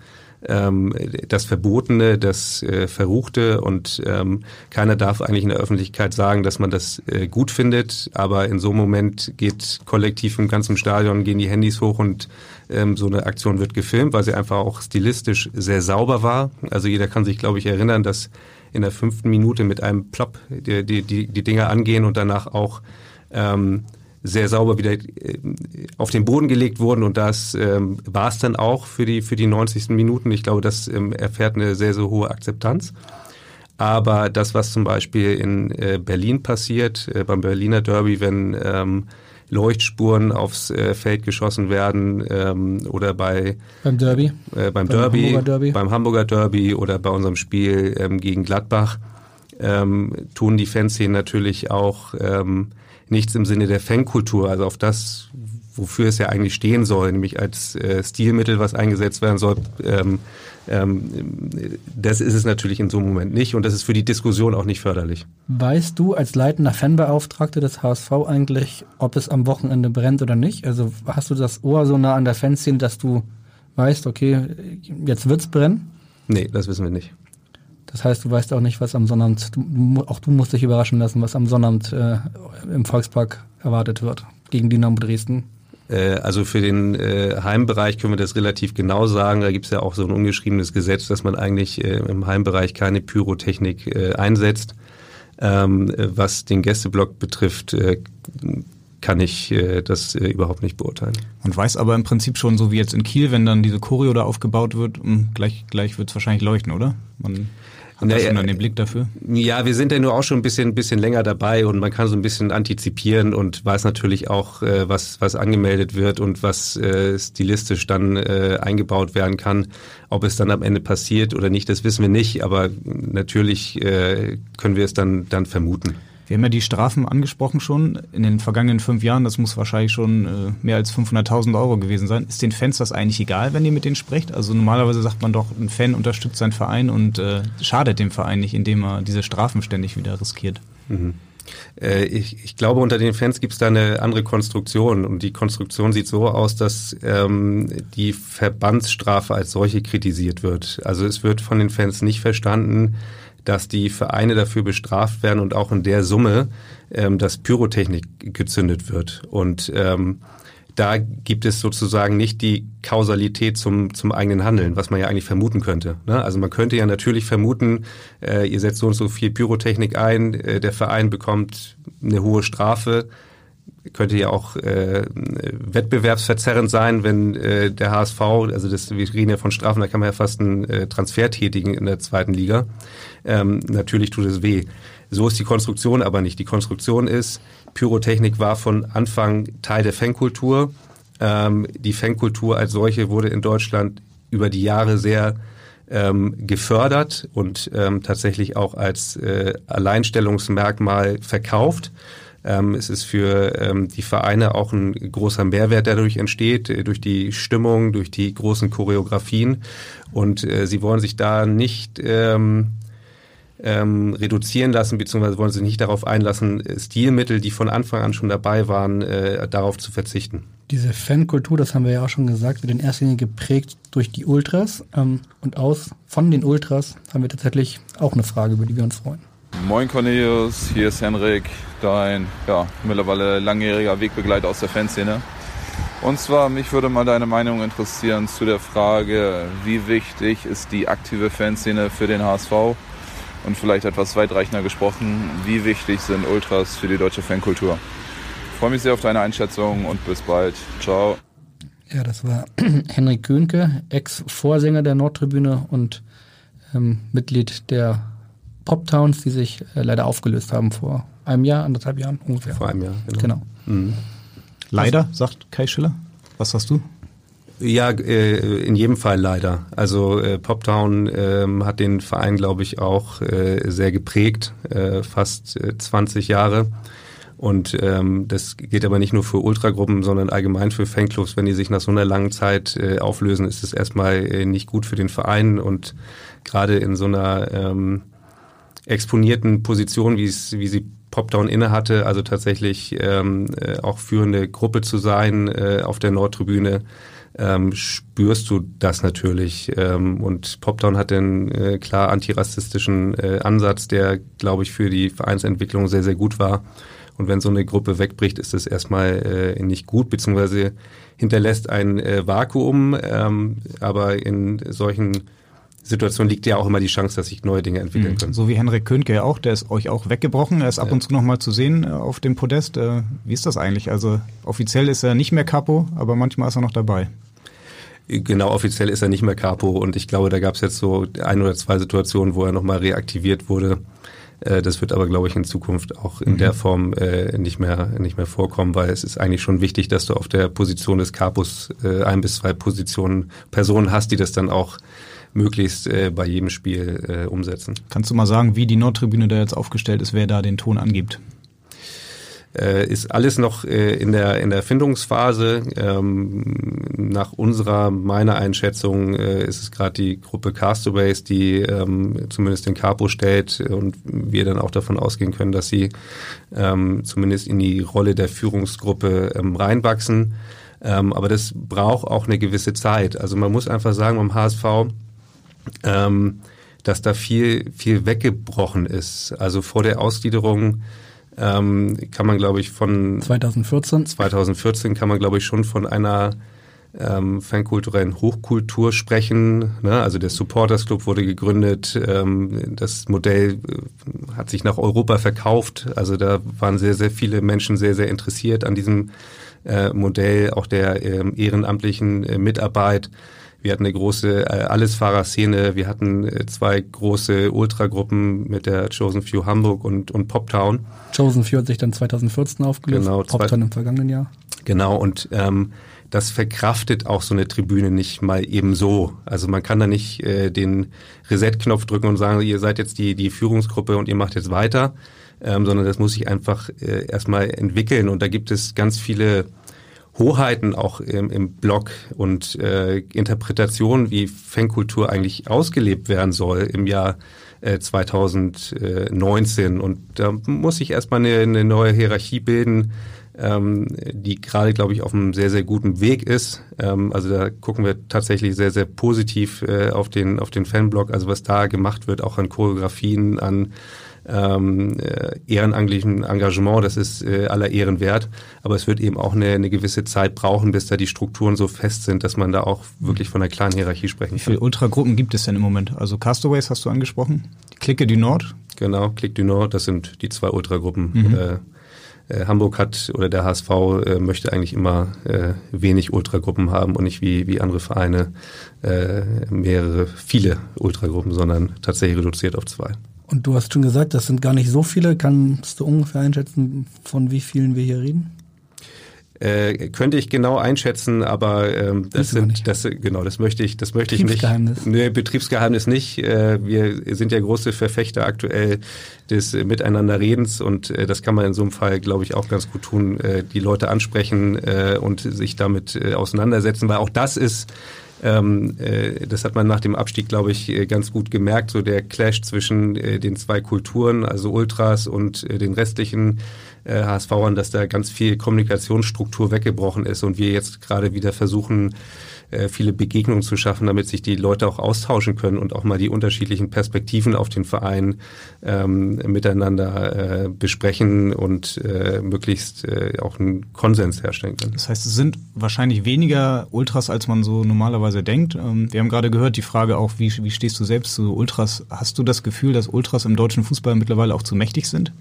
ähm, das Verbotene, das äh, Verruchte und ähm, keiner darf eigentlich in der Öffentlichkeit sagen, dass man das äh, gut findet, aber in so einem Moment geht kollektiv im ganzen Stadion, gehen die Handys hoch und ähm, so eine Aktion wird gefilmt, weil sie einfach auch stilistisch sehr sauber war. Also jeder kann sich, glaube ich, erinnern, dass in der fünften Minute mit einem Plop die, die, die, die Dinger angehen und danach auch ähm, sehr sauber wieder äh, auf den Boden gelegt wurden und das ähm, war es dann auch für die für die 90. Minuten. Ich glaube, das ähm, erfährt eine sehr sehr hohe Akzeptanz. Aber das, was zum Beispiel in äh, Berlin passiert, äh, beim Berliner Derby, wenn ähm, Leuchtspuren aufs äh, Feld geschossen werden ähm, oder bei beim Derby, äh, beim, beim Derby, Hamburger Derby, beim Hamburger Derby oder bei unserem Spiel ähm, gegen Gladbach ähm, tun die Fanszenen natürlich auch ähm, nichts im Sinne der Fankultur, also auf das, wofür es ja eigentlich stehen soll, nämlich als äh, Stilmittel, was eingesetzt werden soll. Ähm, ähm, das ist es natürlich in so einem Moment nicht und das ist für die Diskussion auch nicht förderlich. Weißt du als leitender Fanbeauftragter des HSV eigentlich, ob es am Wochenende brennt oder nicht? Also hast du das Ohr so nah an der Fanszene, dass du weißt, okay, jetzt wird's brennen? Nee, das wissen wir nicht. Das heißt, du weißt auch nicht, was am Sonnabend, du, auch du musst dich überraschen lassen, was am Sonnabend äh, im Volkspark erwartet wird gegen Dynamo Dresden. Äh, also für den äh, Heimbereich können wir das relativ genau sagen. Da gibt es ja auch so ein ungeschriebenes Gesetz, dass man eigentlich äh, im Heimbereich keine Pyrotechnik einsetzt. Ähm, was den Gästeblock betrifft, kann ich äh, das äh, überhaupt nicht beurteilen. Und weiß aber im Prinzip schon, so wie jetzt in Kiel, wenn dann diese Choreo da aufgebaut wird, hm, gleich, gleich wird es wahrscheinlich leuchten, oder? Man hat naja, schon den Blick dafür? Ja, wir sind ja nur auch schon ein bisschen, bisschen länger dabei und man kann so ein bisschen antizipieren und weiß natürlich auch, äh, was, was angemeldet wird und was äh, stilistisch dann äh, eingebaut werden kann. Ob es dann am Ende passiert oder nicht, das wissen wir nicht, aber natürlich äh, können wir es dann, dann vermuten. Wir haben ja die Strafen angesprochen schon in den vergangenen fünf Jahren. Das muss wahrscheinlich schon äh, mehr als 500.000 Euro gewesen sein. Ist den Fans das eigentlich egal, wenn ihr mit denen sprecht? Also normalerweise sagt man doch, ein Fan unterstützt seinen Verein und äh, schadet dem Verein nicht, indem er diese Strafen ständig wieder riskiert. Mhm. Äh, ich, ich, glaube, unter den Fans gibt es da eine andere Konstruktion. Und die Konstruktion sieht so aus, dass ähm, die Verbandsstrafe als solche kritisiert wird. Also es wird von den Fans nicht verstanden, dass die Vereine dafür bestraft werden und auch in der Summe, ähm, dass Pyrotechnik gezündet wird. Und ähm, da gibt es sozusagen nicht die Kausalität zum, zum eigenen Handeln, was man ja eigentlich vermuten könnte. Ne? Also man könnte ja natürlich vermuten, äh, ihr setzt so und so viel Pyrotechnik ein, äh, der Verein bekommt eine hohe Strafe, könnte ja auch äh, wettbewerbsverzerrend sein, wenn äh, der HSV, also das, wir reden ja von Strafen, da kann man ja fast einen äh, Transfer tätigen in der zweiten Liga. Ähm, natürlich tut es weh. So ist die Konstruktion aber nicht. Die Konstruktion ist, Pyrotechnik war von Anfang Teil der Fankultur. Ähm, die Fankultur als solche wurde in Deutschland über die Jahre sehr ähm, gefördert und ähm, tatsächlich auch als äh, Alleinstellungsmerkmal verkauft. Ähm, es ist für ähm, die Vereine auch ein großer Mehrwert, der dadurch entsteht, äh, durch die Stimmung, durch die großen Choreografien. Und äh, sie wollen sich da nicht ähm, ähm, reduzieren lassen, beziehungsweise wollen sich nicht darauf einlassen, äh, Stilmittel, die von Anfang an schon dabei waren, äh, darauf zu verzichten. Diese Fankultur, das haben wir ja auch schon gesagt, wird in erster Linie geprägt durch die Ultras. Ähm, und aus von den Ultras haben wir tatsächlich auch eine Frage, über die wir uns freuen. Moin Cornelius, hier ist Henrik, dein ja, mittlerweile langjähriger Wegbegleiter aus der Fanszene. Und zwar, mich würde mal deine Meinung interessieren zu der Frage, wie wichtig ist die aktive Fanszene für den HSV? Und vielleicht etwas weitreichender gesprochen, wie wichtig sind Ultras für die deutsche Fankultur? Ich freue mich sehr auf deine Einschätzung und bis bald. Ciao. Ja, das war Henrik Könke, Ex-Vorsänger der Nordtribüne und ähm, Mitglied der Pop-Towns, die sich äh, leider aufgelöst haben vor einem Jahr, anderthalb Jahren ungefähr. Vor einem Jahr, genau. genau. Mhm. Leider, sagt Kai Schiller. Was hast du? Ja, äh, in jedem Fall leider. Also äh, Poptown äh, hat den Verein, glaube ich, auch äh, sehr geprägt, äh, fast äh, 20 Jahre. Und ähm, das gilt aber nicht nur für Ultragruppen, sondern allgemein für Fanclubs. Wenn die sich nach so einer langen Zeit äh, auflösen, ist es erstmal äh, nicht gut für den Verein. Und gerade in so einer ähm, exponierten Position, wie sie Popdown innehatte, also tatsächlich ähm, äh, auch führende Gruppe zu sein äh, auf der Nordtribüne, ähm, spürst du das natürlich. Ähm, und Popdown hat einen äh, klar antirassistischen äh, Ansatz, der, glaube ich, für die Vereinsentwicklung sehr, sehr gut war. Und wenn so eine Gruppe wegbricht, ist es erstmal äh, nicht gut, beziehungsweise hinterlässt ein äh, Vakuum. Ähm, aber in solchen Situationen liegt ja auch immer die Chance, dass sich neue Dinge entwickeln mhm. können. So wie Henrik Könke auch, der ist euch auch weggebrochen. Er ist ab ja. und zu noch mal zu sehen äh, auf dem Podest. Äh, wie ist das eigentlich? Also offiziell ist er nicht mehr Capo, aber manchmal ist er noch dabei. Genau, offiziell ist er nicht mehr Capo und ich glaube, da gab es jetzt so ein oder zwei Situationen, wo er nochmal reaktiviert wurde. Äh, das wird aber, glaube ich, in Zukunft auch in mhm. der Form äh, nicht mehr nicht mehr vorkommen, weil es ist eigentlich schon wichtig, dass du auf der Position des Capos äh, ein bis zwei Positionen Personen hast, die das dann auch möglichst äh, bei jedem Spiel äh, umsetzen. Kannst du mal sagen, wie die Nordtribüne da jetzt aufgestellt ist, wer da den Ton angibt? Äh, ist alles noch äh, in der in der Findungsphase. Ähm, nach unserer meiner Einschätzung äh, ist es gerade die Gruppe Castaways, die ähm, zumindest den Capo stellt und wir dann auch davon ausgehen können, dass sie ähm, zumindest in die Rolle der Führungsgruppe ähm, reinwachsen. Ähm, aber das braucht auch eine gewisse Zeit. Also man muss einfach sagen, beim HSV ähm, dass da viel, viel weggebrochen ist. Also vor der Ausgliederung ähm, kann man, glaube ich, von 2014. 2014 kann man, glaube ich, schon von einer ähm, fankulturellen Hochkultur sprechen. Ne? Also der Supporters Club wurde gegründet, ähm, das Modell äh, hat sich nach Europa verkauft. Also da waren sehr, sehr viele Menschen sehr, sehr interessiert an diesem äh, Modell, auch der ähm, ehrenamtlichen äh, Mitarbeit. Wir hatten eine große äh, Allesfahrerszene, wir hatten äh, zwei große Ultragruppen mit der Chosen Few Hamburg und, und Poptown. Chosen Few hat sich dann 2014 aufgelöst, genau, Poptown im vergangenen Jahr. Genau, und ähm, das verkraftet auch so eine Tribüne nicht mal eben so. Also man kann da nicht äh, den Reset-Knopf drücken und sagen, ihr seid jetzt die, die Führungsgruppe und ihr macht jetzt weiter, ähm, sondern das muss sich einfach äh, erstmal entwickeln. Und da gibt es ganz viele Hoheiten auch im, im Blog und äh, Interpretationen, wie Fankultur eigentlich ausgelebt werden soll im Jahr äh, 2019. Und da muss ich erstmal eine, eine neue Hierarchie bilden, ähm, die gerade, glaube ich, auf einem sehr, sehr guten Weg ist. Ähm, also da gucken wir tatsächlich sehr, sehr positiv äh, auf den, auf den Fanblog, also was da gemacht wird, auch an Choreografien, an ähm, äh, ehrenamtlichen Engagement, das ist äh, aller Ehren wert. Aber es wird eben auch eine, eine gewisse Zeit brauchen, bis da die Strukturen so fest sind, dass man da auch wirklich von einer kleinen Hierarchie sprechen kann. Wie viele Ultragruppen gibt es denn im Moment? Also Castaways hast du angesprochen, Clique du Nord? Genau, Clique du Nord, das sind die zwei Ultragruppen. Mhm. Äh, äh Hamburg hat oder der HSV äh, möchte eigentlich immer äh, wenig Ultragruppen haben und nicht wie, wie andere Vereine äh, mehrere, viele Ultragruppen, sondern tatsächlich reduziert auf zwei. Und du hast schon gesagt, das sind gar nicht so viele. Kannst du ungefähr einschätzen, von wie vielen wir hier reden? Äh, könnte ich genau einschätzen, aber ähm, das sind das genau, das möchte ich, das möchte ich nicht. Betriebsgeheimnis. Nee, Betriebsgeheimnis nicht. Äh, wir sind ja große Verfechter aktuell des Miteinanderredens und äh, das kann man in so einem Fall, glaube ich, auch ganz gut tun, äh, die Leute ansprechen äh, und sich damit äh, auseinandersetzen, weil auch das ist ähm, äh, das hat man nach dem Abstieg, glaube ich, äh, ganz gut gemerkt, so der Clash zwischen äh, den zwei Kulturen, also Ultras und äh, den restlichen äh, HSVern, dass da ganz viel Kommunikationsstruktur weggebrochen ist und wir jetzt gerade wieder versuchen, äh, viele Begegnungen zu schaffen, damit sich die Leute auch austauschen können und auch mal die unterschiedlichen Perspektiven auf den Verein ähm, miteinander äh, besprechen und äh, möglichst äh, auch einen Konsens herstellen können. Das heißt, es sind wahrscheinlich weniger Ultras, als man so normalerweise denkt. Ähm, wir haben gerade gehört, die Frage auch, wie, wie stehst du selbst zu Ultras? Hast du das Gefühl, dass Ultras im deutschen Fußball mittlerweile auch zu mächtig sind?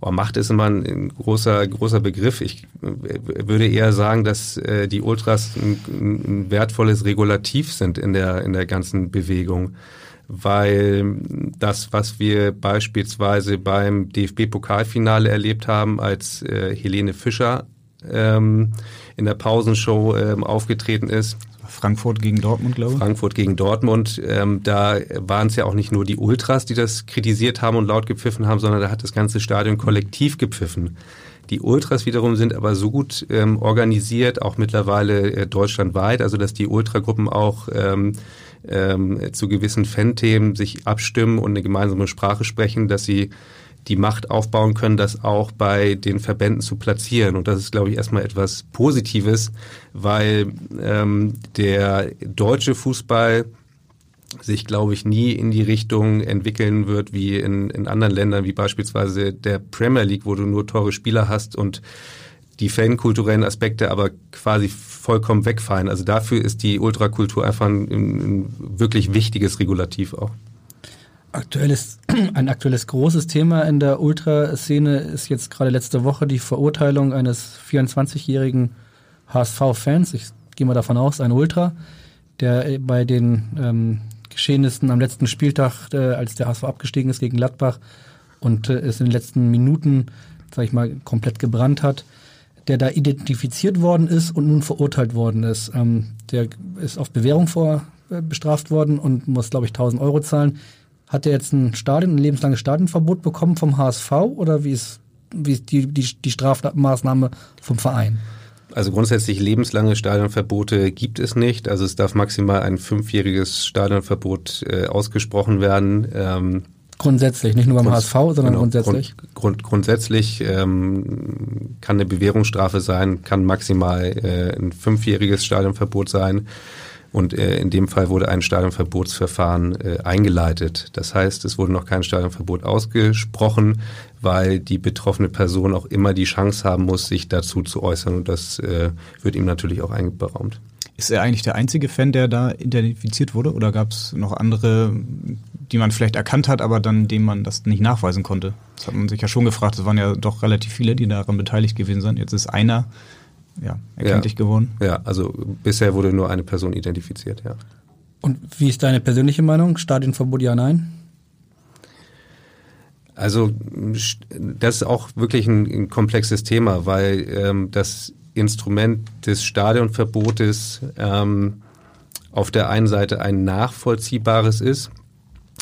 Oh, Macht ist immer ein großer, großer Begriff. Ich äh, würde eher sagen, dass äh, die Ultras ein, ein wertvolles Regulativ sind in der, in der ganzen Bewegung weil das, was wir beispielsweise beim DFB-Pokalfinale erlebt haben, als äh, Helene Fischer ähm, in der Pausenshow ähm, aufgetreten ist, Frankfurt gegen Dortmund, glaube ich. Frankfurt gegen Dortmund. Ähm, da waren es ja auch nicht nur die Ultras, die das kritisiert haben und laut gepfiffen haben, sondern da hat das ganze Stadion kollektiv gepfiffen. Die Ultras wiederum sind aber so gut ähm, organisiert, auch mittlerweile äh, deutschlandweit, also dass die Ultragruppen auch ähm, ähm, zu gewissen Fan-Themen sich abstimmen und eine gemeinsame Sprache sprechen, dass sie die Macht aufbauen können, das auch bei den Verbänden zu platzieren. Und das ist, glaube ich, erstmal etwas Positives, weil ähm, der deutsche Fußball sich, glaube ich, nie in die Richtung entwickeln wird wie in, in anderen Ländern, wie beispielsweise der Premier League, wo du nur teure Spieler hast und die fankulturellen Aspekte aber quasi vollkommen wegfallen. Also dafür ist die Ultrakultur einfach ein, ein wirklich wichtiges Regulativ auch. Aktuelles, ein aktuelles großes Thema in der Ultraszene ist jetzt gerade letzte Woche die Verurteilung eines 24-jährigen HSV-Fans. Ich gehe mal davon aus, ein Ultra, der bei den ähm, Geschehnissen am letzten Spieltag, äh, als der HSV abgestiegen ist gegen Gladbach und äh, es in den letzten Minuten, sag ich mal, komplett gebrannt hat, der da identifiziert worden ist und nun verurteilt worden ist. Ähm, der ist auf Bewährung vor äh, bestraft worden und muss, glaube ich, 1000 Euro zahlen. Hat er jetzt ein Stadion, ein lebenslanges Stadionverbot bekommen vom HSV oder wie ist, wie ist die, die, die Strafmaßnahme vom Verein? Also grundsätzlich lebenslange Stadionverbote gibt es nicht. Also es darf maximal ein fünfjähriges Stadionverbot äh, ausgesprochen werden. Ähm, grundsätzlich, nicht nur beim HSV, sondern genau, grundsätzlich. Grund, grund, grundsätzlich ähm, kann eine Bewährungsstrafe sein, kann maximal äh, ein fünfjähriges Stadionverbot sein. Und äh, in dem Fall wurde ein Stadionverbotsverfahren äh, eingeleitet. Das heißt, es wurde noch kein Stadionverbot ausgesprochen, weil die betroffene Person auch immer die Chance haben muss, sich dazu zu äußern. Und das äh, wird ihm natürlich auch einberaumt. Ist er eigentlich der einzige Fan, der da identifiziert wurde? Oder gab es noch andere, die man vielleicht erkannt hat, aber dann dem man das nicht nachweisen konnte? Das hat man sich ja schon gefragt. Es waren ja doch relativ viele, die daran beteiligt gewesen sind. Jetzt ist einer ja, erkenntlich ja. geworden. Ja, also bisher wurde nur eine Person identifiziert, ja. Und wie ist deine persönliche Meinung? Stadionverbot ja, nein? Also das ist auch wirklich ein, ein komplexes Thema, weil ähm, das Instrument des Stadionverbotes ähm, auf der einen Seite ein nachvollziehbares ist,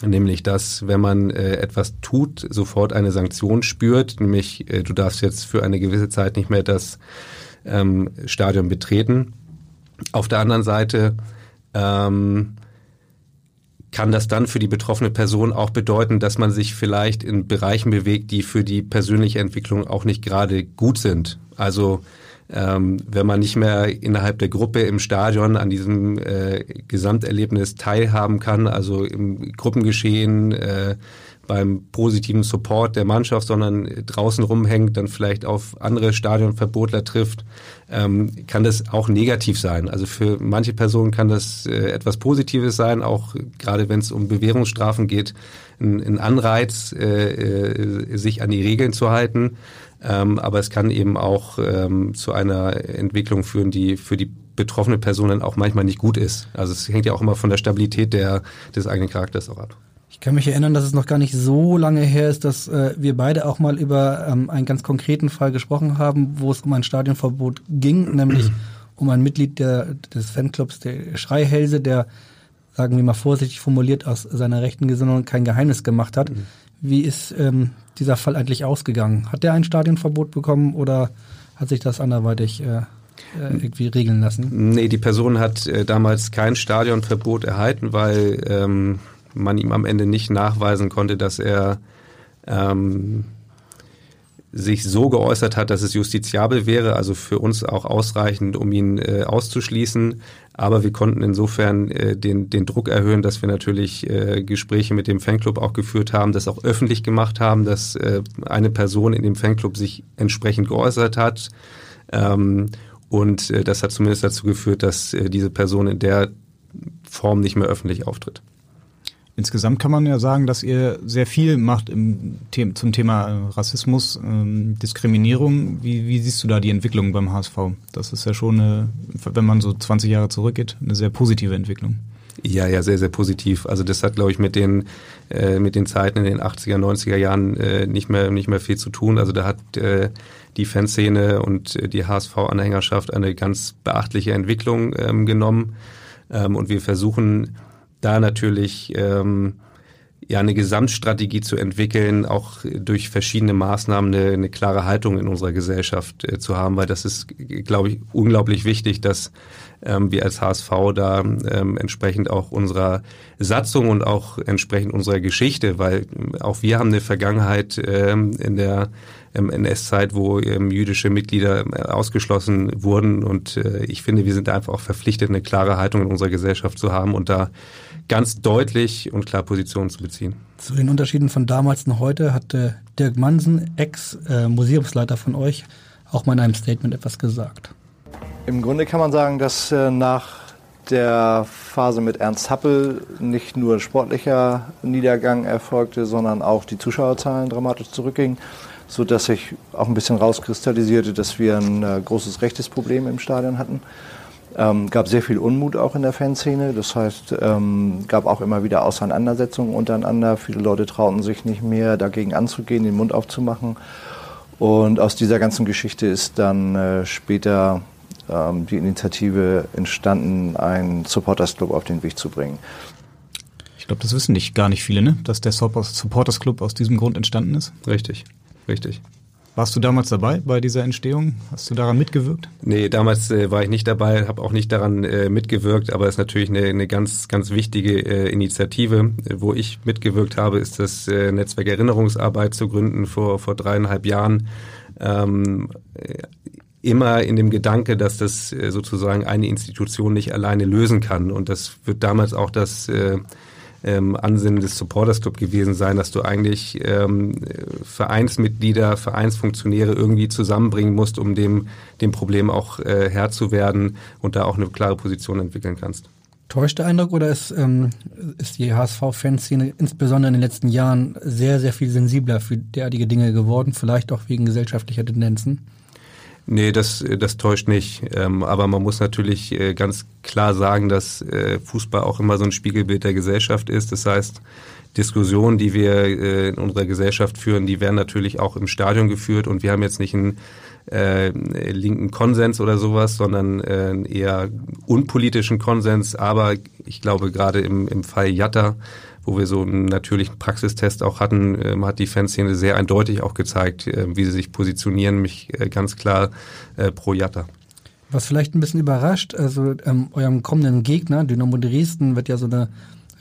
nämlich dass, wenn man äh, etwas tut, sofort eine Sanktion spürt, nämlich äh, du darfst jetzt für eine gewisse Zeit nicht mehr das ähm, Stadion betreten. Auf der anderen Seite ähm, kann das dann für die betroffene Person auch bedeuten, dass man sich vielleicht in Bereichen bewegt, die für die persönliche Entwicklung auch nicht gerade gut sind. Also ähm, wenn man nicht mehr innerhalb der Gruppe im Stadion an diesem äh, Gesamterlebnis teilhaben kann, also im Gruppengeschehen, äh, beim positiven Support der Mannschaft, sondern draußen rumhängt, dann vielleicht auf andere Stadionverbotler trifft, ähm, kann das auch negativ sein. Also für manche Personen kann das äh, etwas Positives sein, auch gerade wenn es um Bewährungsstrafen geht, ein, ein Anreiz, äh, äh, sich an die Regeln zu halten. Ähm, aber es kann eben auch ähm, zu einer Entwicklung führen, die für die betroffene Person dann auch manchmal nicht gut ist. Also es hängt ja auch immer von der Stabilität der, des eigenen Charakters auch ab. Ich kann mich erinnern, dass es noch gar nicht so lange her ist, dass äh, wir beide auch mal über ähm, einen ganz konkreten Fall gesprochen haben, wo es um ein Stadionverbot ging, nämlich um ein Mitglied der, des Fanclubs der Schreihälse, der, sagen wir mal vorsichtig formuliert, aus seiner rechten Gesinnung kein Geheimnis gemacht hat. Mhm. Wie ist ähm, dieser Fall eigentlich ausgegangen? Hat der ein Stadionverbot bekommen oder hat sich das anderweitig äh, äh irgendwie regeln lassen? Nee, die Person hat äh, damals kein Stadionverbot erhalten, weil ähm, man ihm am Ende nicht nachweisen konnte, dass er ähm, sich so geäußert hat, dass es justiziabel wäre, also für uns auch ausreichend, um ihn äh, auszuschließen. Aber wir konnten insofern äh, den, den Druck erhöhen, dass wir natürlich äh, Gespräche mit dem Fanclub auch geführt haben, das auch öffentlich gemacht haben, dass äh, eine Person in dem Fanclub sich entsprechend geäußert hat. Ähm, und äh, das hat zumindest dazu geführt, dass äh, diese Person in der Form nicht mehr öffentlich auftritt. Insgesamt kann man ja sagen, dass ihr sehr viel macht im The zum Thema äh, Rassismus, ähm, Diskriminierung. Wie, wie, siehst du da die Entwicklung beim HSV? Das ist ja schon, eine, wenn man so 20 Jahre zurückgeht, eine sehr positive Entwicklung. Ja, ja, sehr, sehr positiv. Also das hat, glaube ich, mit den äh, mit den Zeiten in den 80er, 90er Jahren äh, nicht mehr nicht mehr viel zu tun. Also da hat äh, die Fanszene und äh, die HSV-Anhängerschaft eine ganz beachtliche Entwicklung ähm, genommen. Ähm, und wir versuchen da natürlich ähm, ja eine Gesamtstrategie zu entwickeln, auch durch verschiedene Maßnahmen eine, eine klare Haltung in unserer Gesellschaft äh, zu haben, weil das ist, glaube ich, unglaublich wichtig, dass ähm, wir als HSV da ähm, entsprechend auch unserer Satzung und auch entsprechend unserer Geschichte, weil auch wir haben eine Vergangenheit ähm, in der ähm, NS-Zeit, wo ähm, jüdische Mitglieder äh, ausgeschlossen wurden und äh, ich finde, wir sind einfach auch verpflichtet, eine klare Haltung in unserer Gesellschaft zu haben und da ganz deutlich und klar Positionen zu beziehen. Zu den Unterschieden von damals und heute hat äh, Dirk Mansen, Ex-Museumsleiter von euch, auch mal in einem Statement etwas gesagt. Im Grunde kann man sagen, dass äh, nach der Phase mit Ernst Happel nicht nur sportlicher Niedergang erfolgte, sondern auch die Zuschauerzahlen dramatisch zurückgingen, sodass sich auch ein bisschen rauskristallisierte, dass wir ein äh, großes rechtes Problem im Stadion hatten. Ähm, gab sehr viel Unmut auch in der Fanszene. Das heißt, ähm, gab auch immer wieder Auseinandersetzungen untereinander. Viele Leute trauten sich nicht mehr, dagegen anzugehen, den Mund aufzumachen. Und aus dieser ganzen Geschichte ist dann äh, später ähm, die Initiative entstanden, einen Supporters Club auf den Weg zu bringen. Ich glaube, das wissen nicht gar nicht viele, ne? dass der Supporters Club aus diesem Grund entstanden ist. Richtig, richtig. Warst du damals dabei bei dieser Entstehung? Hast du daran mitgewirkt? Nee, damals äh, war ich nicht dabei, habe auch nicht daran äh, mitgewirkt, aber es ist natürlich eine, eine ganz, ganz wichtige äh, Initiative. Wo ich mitgewirkt habe, ist das äh, Netzwerk Erinnerungsarbeit zu gründen vor, vor dreieinhalb Jahren. Ähm, äh, immer in dem Gedanke, dass das äh, sozusagen eine Institution nicht alleine lösen kann. Und das wird damals auch das äh, ähm, Ansinnen des Supporters Club gewesen sein, dass du eigentlich ähm, Vereinsmitglieder, Vereinsfunktionäre irgendwie zusammenbringen musst, um dem, dem Problem auch äh, Herr zu werden und da auch eine klare Position entwickeln kannst. Täuscht der Eindruck oder ist, ähm, ist die HSV-Fanszene insbesondere in den letzten Jahren sehr, sehr viel sensibler für derartige Dinge geworden, vielleicht auch wegen gesellschaftlicher Tendenzen? Nee, das, das täuscht nicht. Ähm, aber man muss natürlich äh, ganz klar sagen, dass äh, Fußball auch immer so ein Spiegelbild der Gesellschaft ist. Das heißt, Diskussionen, die wir äh, in unserer Gesellschaft führen, die werden natürlich auch im Stadion geführt und wir haben jetzt nicht einen äh, linken Konsens oder sowas, sondern einen eher unpolitischen Konsens. Aber ich glaube, gerade im, im Fall Jatta wo wir so einen natürlichen Praxistest auch hatten, ähm, hat die Fanszene sehr eindeutig auch gezeigt, äh, wie sie sich positionieren, mich äh, ganz klar äh, pro Jatta. Was vielleicht ein bisschen überrascht, also ähm, eurem kommenden Gegner, Dynamo Dresden, wird ja so eine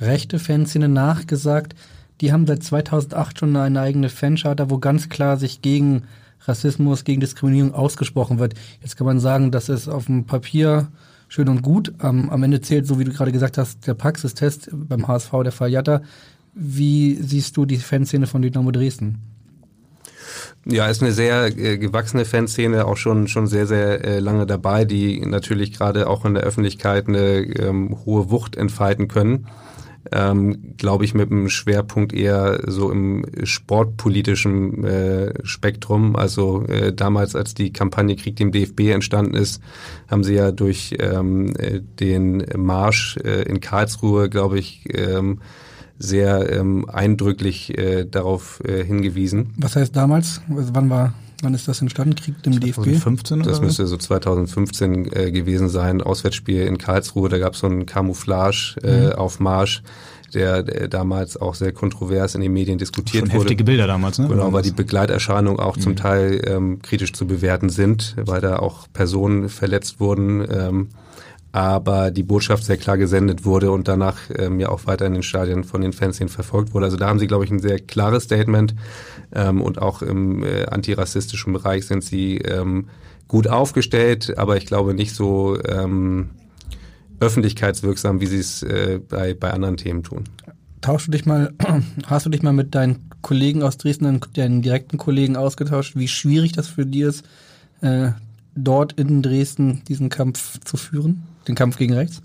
rechte Fanszene nachgesagt. Die haben seit 2008 schon eine eigene Fancharter, wo ganz klar sich gegen Rassismus, gegen Diskriminierung ausgesprochen wird. Jetzt kann man sagen, dass es auf dem Papier schön und gut. Ähm, am Ende zählt, so wie du gerade gesagt hast, der Praxistest beim HSV, der Fall Jatta. Wie siehst du die Fanszene von Dynamo Dresden? Ja, ist eine sehr äh, gewachsene Fanszene, auch schon schon sehr sehr äh, lange dabei, die natürlich gerade auch in der Öffentlichkeit eine ähm, hohe Wucht entfalten können ähm, glaube ich, mit einem Schwerpunkt eher so im sportpolitischen äh, Spektrum. Also äh, damals, als die Kampagne Krieg dem DFB entstanden ist, haben sie ja durch ähm, äh, den Marsch äh, in Karlsruhe, glaube ich, ähm, sehr ähm, eindrücklich äh, darauf äh, hingewiesen. Was heißt damals? Wann war Wann ist das entstanden? Krieg dem 2015 DFB? Das müsste so 2015 äh, gewesen sein. Auswärtsspiel in Karlsruhe, da gab es so einen Camouflage äh, mhm. auf Marsch. Der, der damals auch sehr kontrovers in den Medien diskutiert Schon wurde. heftige Bilder damals, ne? Genau, weil die Begleiterscheinungen auch mhm. zum Teil ähm, kritisch zu bewerten sind, weil da auch Personen verletzt wurden. Ähm, aber die Botschaft sehr klar gesendet wurde und danach ähm, ja auch weiter in den Stadien von den Fans hin verfolgt wurde. Also da haben sie, glaube ich, ein sehr klares Statement ähm, und auch im äh, antirassistischen Bereich sind sie ähm, gut aufgestellt, aber ich glaube nicht so ähm, öffentlichkeitswirksam, wie sie es äh, bei, bei anderen Themen tun. Tauschst du dich mal, hast du dich mal mit deinen Kollegen aus Dresden, deinen direkten Kollegen ausgetauscht, wie schwierig das für dich ist, äh, dort in Dresden diesen Kampf zu führen? Den Kampf gegen rechts?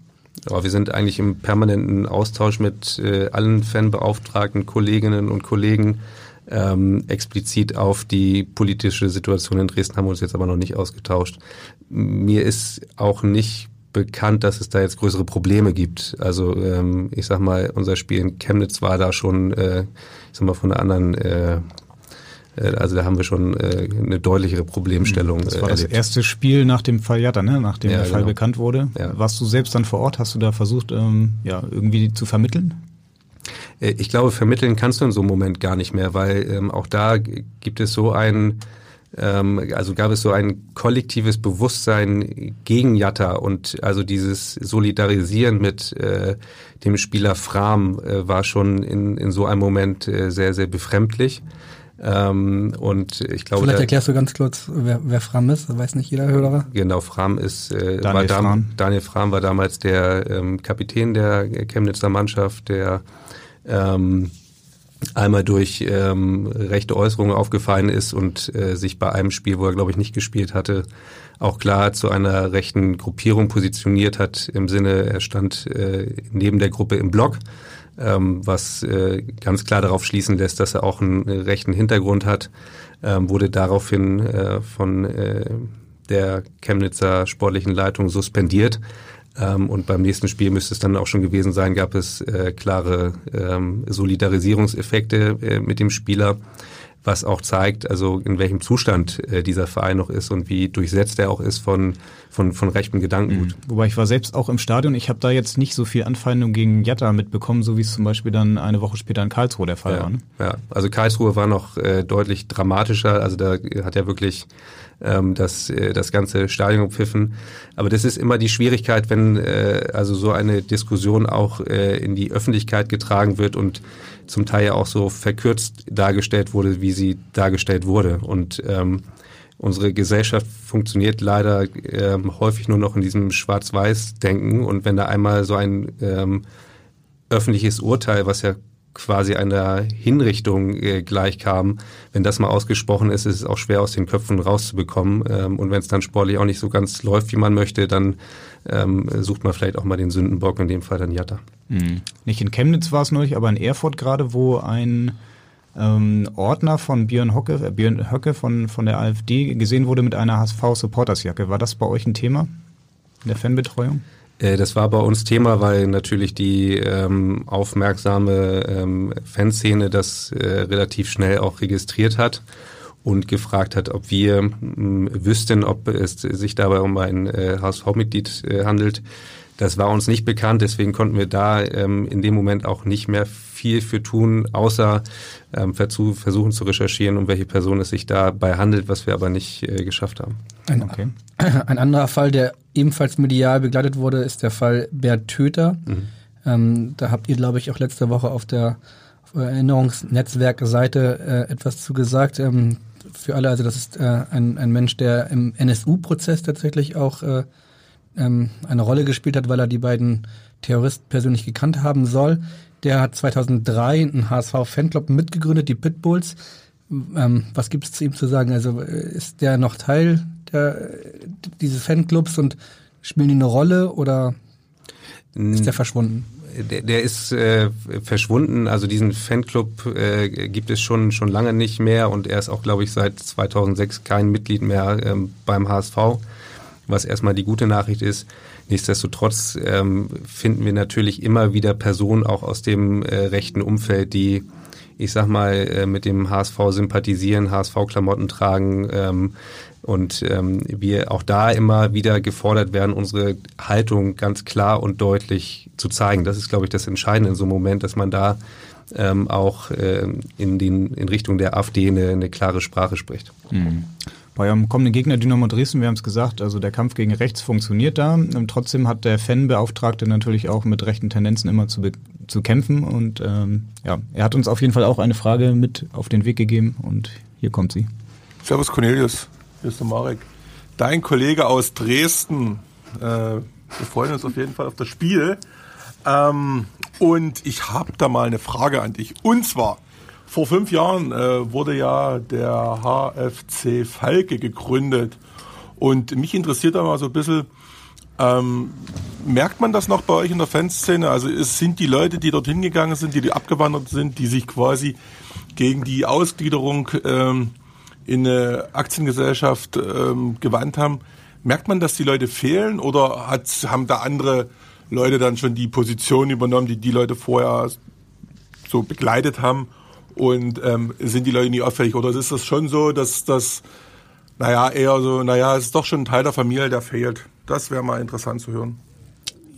Aber wir sind eigentlich im permanenten Austausch mit äh, allen Fanbeauftragten, Kolleginnen und Kollegen. Ähm, explizit auf die politische Situation in Dresden haben wir uns jetzt aber noch nicht ausgetauscht. Mir ist auch nicht bekannt, dass es da jetzt größere Probleme gibt. Also ähm, ich sag mal, unser Spiel in Chemnitz war da schon, äh, ich sag mal, von einer anderen äh, also da haben wir schon äh, eine deutlichere Problemstellung. Das war das erste Spiel nach dem Fall Jatta, ne? nachdem Ja, der Fall genau. bekannt wurde. Ja. Warst du selbst dann vor Ort? Hast du da versucht, ähm, ja, irgendwie zu vermitteln? Äh, Ich glaube, vermitteln kannst du in so einem Moment gar nicht mehr, weil ähm, auch da gibt es so ein, ähm, also gab es so ein kollektives Bewusstsein gegen Jatta und also dieses Solidarisieren mit äh, dem Spieler Fram äh, war schon in, in so einem Moment äh, sehr, sehr befremdlich. Ähm, und ich glaube, Vielleicht erklärst du ganz kurz, wer, wer Fram ist. Das weiß nicht jeder Hörer. Genau, Fram ist äh, Daniel war dam Frahm. Daniel Fram war damals der ähm, Kapitän der Chemnitzer Mannschaft, der ähm, einmal durch ähm, rechte Äußerungen aufgefallen ist und äh, sich bei einem Spiel, wo er glaube ich nicht gespielt hatte, auch klar zu einer rechten Gruppierung positioniert hat im Sinne, er stand äh, neben der Gruppe im Block, was äh, ganz klar darauf schließen lässt, dass er auch einen rechten Hintergrund hat, ähm, wurde daraufhin äh, von äh, der Chemnitzer sportlichen Leitung suspendiert. Ähm, und beim nächsten Spiel müsste es dann auch schon gewesen sein, gab es klare ähm, Solidarisierungseffekte mit dem Spieler, was auch zeigt, also in welchem Zustand äh, dieser Verein noch ist und wie durchsetzt er auch ist von, von, von rechtem Gedankengut. Wobei ich war selbst auch im Stadion. Ich habe da jetzt nicht so viel Anfeindung gegen Jatta mitbekommen, so wie es zum Beispiel dann eine Woche später in Karlsruhe der Fall war. Ja, Ne? ja, also Karlsruhe war noch äh, deutlich dramatischer. Also da hat er wirklich ähm, das, äh, das ganze Stadion gepfiffen. Aber das ist immer die Schwierigkeit, wenn äh, also so eine Diskussion auch äh, in die Öffentlichkeit getragen wird und zum Teil ja auch so verkürzt dargestellt wurde, wie sie dargestellt wurde. Und ähm, unsere Gesellschaft funktioniert leider ähm, häufig nur noch in diesem Schwarz-Weiß-Denken. Und wenn da einmal so ein ähm, öffentliches Urteil, was ja quasi einer Hinrichtung äh, gleichkam, wenn das mal ausgesprochen ist, ist es auch schwer aus den Köpfen rauszubekommen. Ähm, und wenn es dann sportlich auch nicht so ganz läuft, wie man möchte, dann ähm, sucht man vielleicht auch mal den Sündenbock, in dem Fall dann Jatta. Mhm. Nicht in Chemnitz war es neulich, aber in Erfurt gerade, wo ein ähm, Ordner von Björn Hocke, äh, Björn Höcke von, von der AfD gesehen wurde mit einer HSV-Supportersjacke. War das bei euch ein Thema in der Fanbetreuung? Äh, Das war bei uns Thema, weil natürlich die ähm, aufmerksame ähm, Fanszene das äh, relativ schnell auch registriert hat und gefragt hat, ob wir mh, wüssten, ob es sich dabei um ein äh, HSV-Mitglied äh, handelt. Das war uns nicht bekannt, deswegen konnten wir da ähm, in dem Moment auch nicht mehr viel für tun, außer ähm, versuchen zu recherchieren, um welche Person es sich dabei handelt, was wir aber nicht äh, geschafft haben. Ein, Okay. ein anderer Fall, der ebenfalls medial begleitet wurde, ist der Fall Bert Töter. Ähm, da habt ihr, glaube ich, auch letzte Woche auf der Erinnerungsnetzwerkseite äh, etwas zu gesagt. Ähm, für alle, also das ist äh, ein, ein Mensch, der im NSU-Prozess tatsächlich auch äh, ähm, eine Rolle gespielt hat, weil er die beiden Terroristen persönlich gekannt haben soll. Der hat 2003 einen HSV-Fanclub mitgegründet, die Pitbulls. Ähm, was gibt es zu ihm zu sagen? Also äh, ist der noch Teil der, dieses Fanclubs und spielen die eine Rolle oder ist der verschwunden? Der, der ist äh, verschwunden. Also diesen Fanclub äh, gibt es schon schon lange nicht mehr und er ist auch, glaube ich, seit 2006 kein Mitglied mehr ähm, beim HSV, was erstmal die gute Nachricht ist. Nichtsdestotrotz ähm, finden wir natürlich immer wieder Personen auch aus dem äh, rechten Umfeld, die ich sag mal, äh, mit dem HSV sympathisieren, HSV-Klamotten tragen ähm, und ähm, wir auch da immer wieder gefordert werden, unsere Haltung ganz klar und deutlich zu zeigen. Das ist, glaube ich, das Entscheidende in so einem Moment, dass man da ähm, auch ähm, in, den, in Richtung der AfD eine, eine klare Sprache spricht. Mhm. Bei eurem kommenden Gegner Dynamo Dresden, wir haben es gesagt, also der Kampf gegen rechts funktioniert da. Ähm, Trotzdem hat der Fanbeauftragte natürlich auch mit rechten Tendenzen immer zu, zu kämpfen. Und ähm, ja, er hat uns auf jeden Fall auch eine Frage mit auf den Weg gegeben und hier kommt sie. Servus Cornelius, hier ist der Marek. Dein Kollege aus Dresden. Äh, wir freuen uns auf jeden Fall auf das Spiel. Ähm, und ich habe da mal eine Frage an dich. Und zwar, vor fünf Jahren äh, wurde ja der HFC Falke gegründet. Und mich interessiert da mal so ein bisschen, ähm, merkt man das noch bei euch in der Fanszene? Also es sind die Leute, die dorthin gegangen sind, die, die abgewandert sind, die sich quasi gegen die Ausgliederung ähm, in eine Aktiengesellschaft ähm, gewandt haben. Merkt man, dass die Leute fehlen oder hat, haben da andere Leute dann schon die Position übernommen, die die Leute vorher so begleitet haben? Und ähm, sind die Leute nie auffällig? Oder ist das schon so, dass das, naja, eher so, naja, es ist doch schon ein Teil der Familie, der fehlt? Das wäre mal interessant zu hören.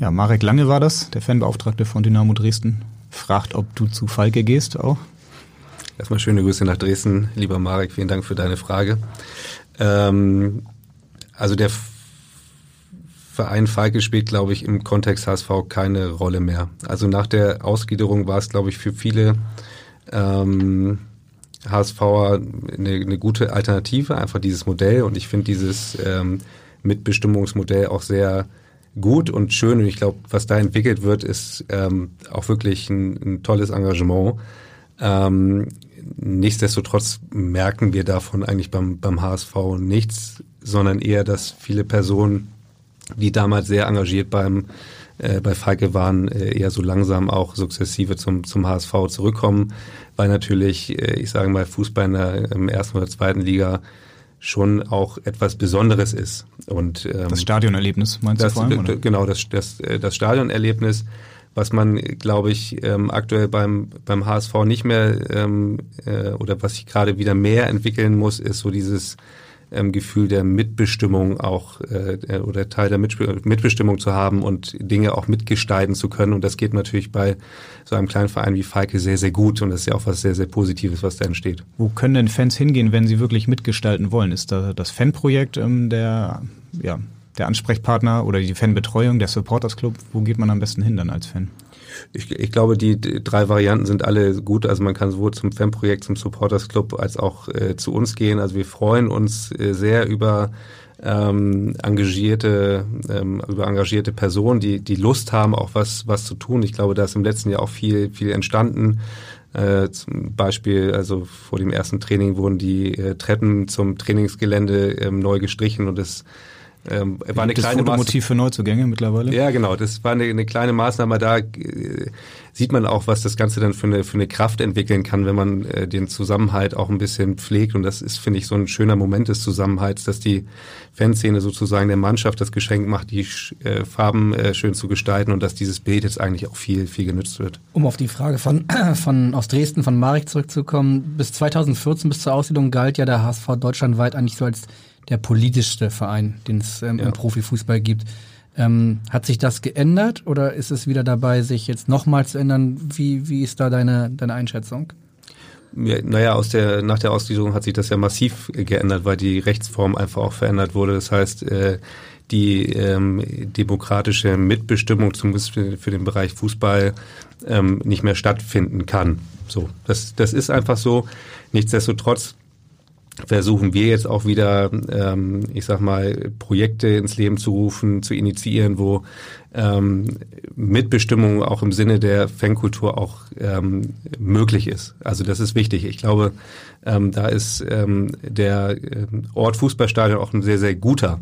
Ja, Marek Lange war das, der Fanbeauftragte von Dynamo Dresden. Fragt, ob du zu Falke gehst auch. Erstmal schöne Grüße nach Dresden, lieber Marek, vielen Dank für deine Frage. Ähm, also der Verein Falke spielt, glaube ich, im Kontext HSV keine Rolle mehr. Also nach der Ausgliederung war es, glaube ich, für viele ähm, HSVer eine, eine gute Alternative, einfach dieses Modell. Und ich finde dieses ähm, Mitbestimmungsmodell auch sehr gut und schön. Und ich glaube, was da entwickelt wird, ist ähm, auch wirklich ein, ein tolles Engagement. Ähm, nichtsdestotrotz merken wir davon eigentlich beim, beim HSV nichts, sondern eher, dass viele Personen, die damals sehr engagiert beim äh, bei Falke waren, äh, eher so langsam auch sukzessive zum, zum HSV zurückkommen, weil natürlich, äh, ich sage mal, Fußball in der im ersten oder zweiten Liga schon auch etwas Besonderes ist. Und ähm, das Stadionerlebnis meinst das, du vor allem? Oder? Genau, das, das, äh, das Stadionerlebnis, was man, glaube ich, ähm, aktuell beim, beim HSV nicht mehr ähm, äh, oder was sich gerade wieder mehr entwickeln muss, ist so dieses ähm, Gefühl der Mitbestimmung auch äh, oder Teil der Mitbestimmung zu haben und Dinge auch mitgestalten zu können. Und das geht natürlich bei so einem kleinen Verein wie Falke sehr, sehr gut. Und das ist ja auch was sehr, sehr Positives, was da entsteht. Wo können denn Fans hingehen, wenn sie wirklich mitgestalten wollen? Ist da das Fanprojekt ähm, der, ja, der Ansprechpartner oder die Fanbetreuung, der Supporters Club? Wo geht man am besten hin dann als Fan? Ich, ich glaube, die drei Varianten sind alle gut. Also man kann sowohl zum Fanprojekt, zum Supporters Club als auch äh, zu uns gehen. Also wir freuen uns äh, sehr über ähm, engagierte, ähm, über engagierte Personen, die die Lust haben, auch was was zu tun. Ich glaube, da ist im letzten Jahr auch viel viel entstanden. Äh, zum Beispiel, also vor dem ersten Training wurden die äh, Treppen zum Trainingsgelände ähm, neu gestrichen und es ähm, war eine das kleine Fotomotiv für Neuzugänge mittlerweile. Ja, genau. Das war eine, eine kleine Maßnahme. Da äh, sieht man auch, was das Ganze dann für eine, für eine Kraft entwickeln kann, wenn man äh, den Zusammenhalt auch ein bisschen pflegt. Und das ist, finde ich, so ein schöner Moment des Zusammenhalts, dass die Fanszene sozusagen der Mannschaft das Geschenk macht, die äh, Farben äh, schön zu gestalten und dass dieses Bild jetzt eigentlich auch viel, viel genützt wird. Um auf die Frage von, von aus Dresden, von Marek zurückzukommen. Bis 2014, bis zur Aussiedlung galt ja der HSV deutschlandweit eigentlich so als der politischste Verein, den es ähm, ja. im Profifußball gibt. Ähm, hat sich das geändert oder ist es wieder dabei, sich jetzt nochmal zu ändern? Wie, wie ist da deine, deine Einschätzung? Ja, naja, aus der, nach der Ausgliederung hat sich das ja massiv geändert, weil die Rechtsform einfach auch verändert wurde. Das heißt, äh, die ähm, demokratische Mitbestimmung zumindest für, für den Bereich Fußball ähm, nicht mehr stattfinden kann. So, das, das ist einfach so. Nichtsdestotrotz versuchen wir jetzt auch wieder, ähm, ich sag mal, Projekte ins Leben zu rufen, zu initiieren, wo ähm, Mitbestimmung auch im Sinne der Fankultur auch ähm, möglich ist. Also das ist wichtig. Ich glaube, ähm, da ist ähm, der äh, Ort Fußballstadion auch ein sehr, sehr guter.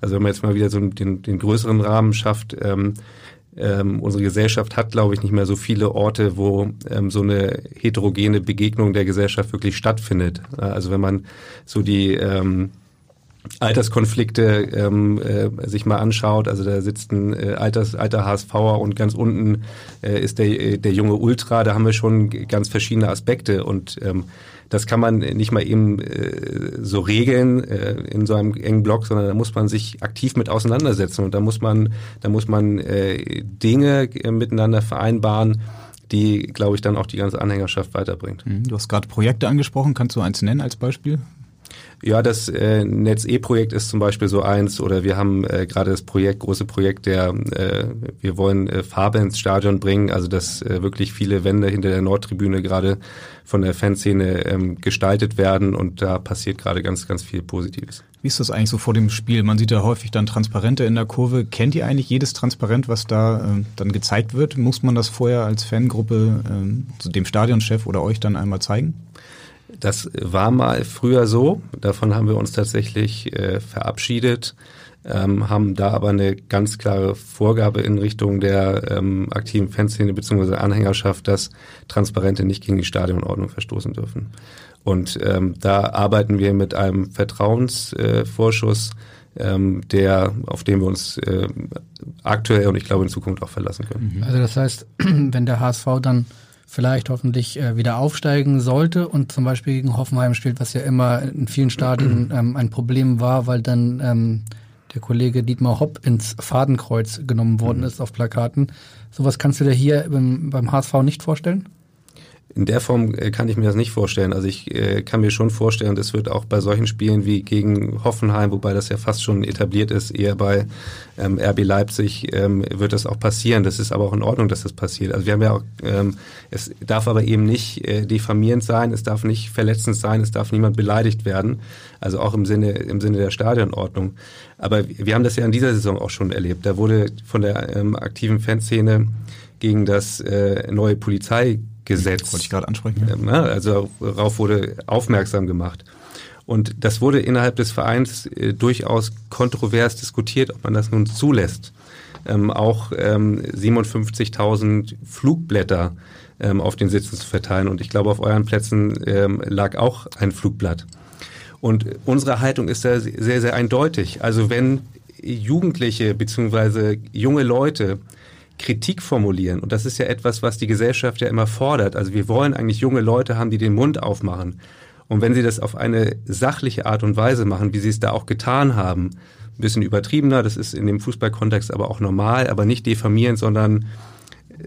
Also wenn man jetzt mal wieder so den, den größeren Rahmen schafft, ähm, ähm, unsere Gesellschaft hat, glaube ich, nicht mehr so viele Orte, wo ähm, so eine heterogene Begegnung der Gesellschaft wirklich stattfindet. Also wenn man so die ähm, Alterskonflikte ähm, äh, sich mal anschaut, also da sitzt ein äh, Alters, alter HSVer und ganz unten äh, ist der, der junge Ultra, da haben wir schon ganz verschiedene Aspekte und ähm, das kann man nicht mal eben äh, so regeln äh, in so einem engen Block, sondern da muss man sich aktiv mit auseinandersetzen und da muss man, da muss man äh, Dinge äh, miteinander vereinbaren, die, glaube ich, dann auch die ganze Anhängerschaft weiterbringt. Mhm. Du hast gerade Projekte angesprochen, kannst du eins nennen als Beispiel? Ja, das äh, Netz-E-Projekt ist zum Beispiel so eins oder wir haben äh, gerade das Projekt, große Projekt, der äh, wir wollen äh, Farbe ins Stadion bringen, also dass äh, wirklich viele Wände hinter der Nordtribüne gerade von der Fanszene ähm, gestaltet werden und da passiert gerade ganz, ganz viel Positives. Wie ist das eigentlich so vor dem Spiel? Man sieht ja häufig dann Transparente in der Kurve. Kennt ihr eigentlich jedes Transparent, was da äh, dann gezeigt wird? Muss man das vorher als Fangruppe äh, dem Stadionchef oder euch dann einmal zeigen? Das war mal früher so. Davon haben wir uns tatsächlich äh, verabschiedet, ähm, haben da aber eine ganz klare Vorgabe in Richtung der ähm, aktiven Fanszene bzw. Anhängerschaft, dass Transparente nicht gegen die Stadionordnung verstoßen dürfen. Und ähm, da arbeiten wir mit einem Vertrauensvorschuss, äh, ähm, der, auf den wir uns äh, aktuell und ich glaube in Zukunft auch verlassen können. Also das heißt, wenn der HSV dann vielleicht hoffentlich äh, wieder aufsteigen sollte und zum Beispiel gegen Hoffenheim spielt, was ja immer in vielen Stadien ähm, ein Problem war, weil dann ähm, der Kollege Dietmar Hopp ins Fadenkreuz genommen worden ist auf Plakaten. Sowas kannst du dir hier beim, beim HSV nicht vorstellen? In der Form äh, kann ich mir das nicht vorstellen. Also ich äh, kann mir schon vorstellen, das wird auch bei solchen Spielen wie gegen Hoffenheim, wobei das ja fast schon etabliert ist, eher bei ähm, RB Leipzig ähm, wird das auch passieren. Das ist aber auch in Ordnung, dass das passiert. Also wir haben ja auch, ähm, es darf aber eben nicht äh, diffamierend sein, es darf nicht verletzend sein, es darf niemand beleidigt werden. Also auch im Sinne im Sinne der Stadionordnung. Aber wir haben das ja in dieser Saison auch schon erlebt. Da wurde von der ähm, aktiven Fanszene gegen das äh, neue Polizei Gesetz. Wollte ich gerade ansprechen. Ja. Ne? Also darauf wurde aufmerksam gemacht. Und das wurde innerhalb des Vereins äh, durchaus kontrovers diskutiert, ob man das nun zulässt. Ähm, auch ähm, 57.000 Flugblätter ähm, auf den Sitzen zu verteilen. Und ich glaube, auf euren Plätzen ähm, lag auch ein Flugblatt. Und unsere Haltung ist da sehr, sehr eindeutig. Also wenn Jugendliche beziehungsweise junge Leute Kritik formulieren. Und das ist ja etwas, was die Gesellschaft ja immer fordert. Also wir wollen eigentlich junge Leute haben, die den Mund aufmachen. Und wenn sie das auf eine sachliche Art und Weise machen, wie sie es da auch getan haben, ein bisschen übertriebener, das ist in dem Fußballkontext aber auch normal, aber nicht diffamierend, sondern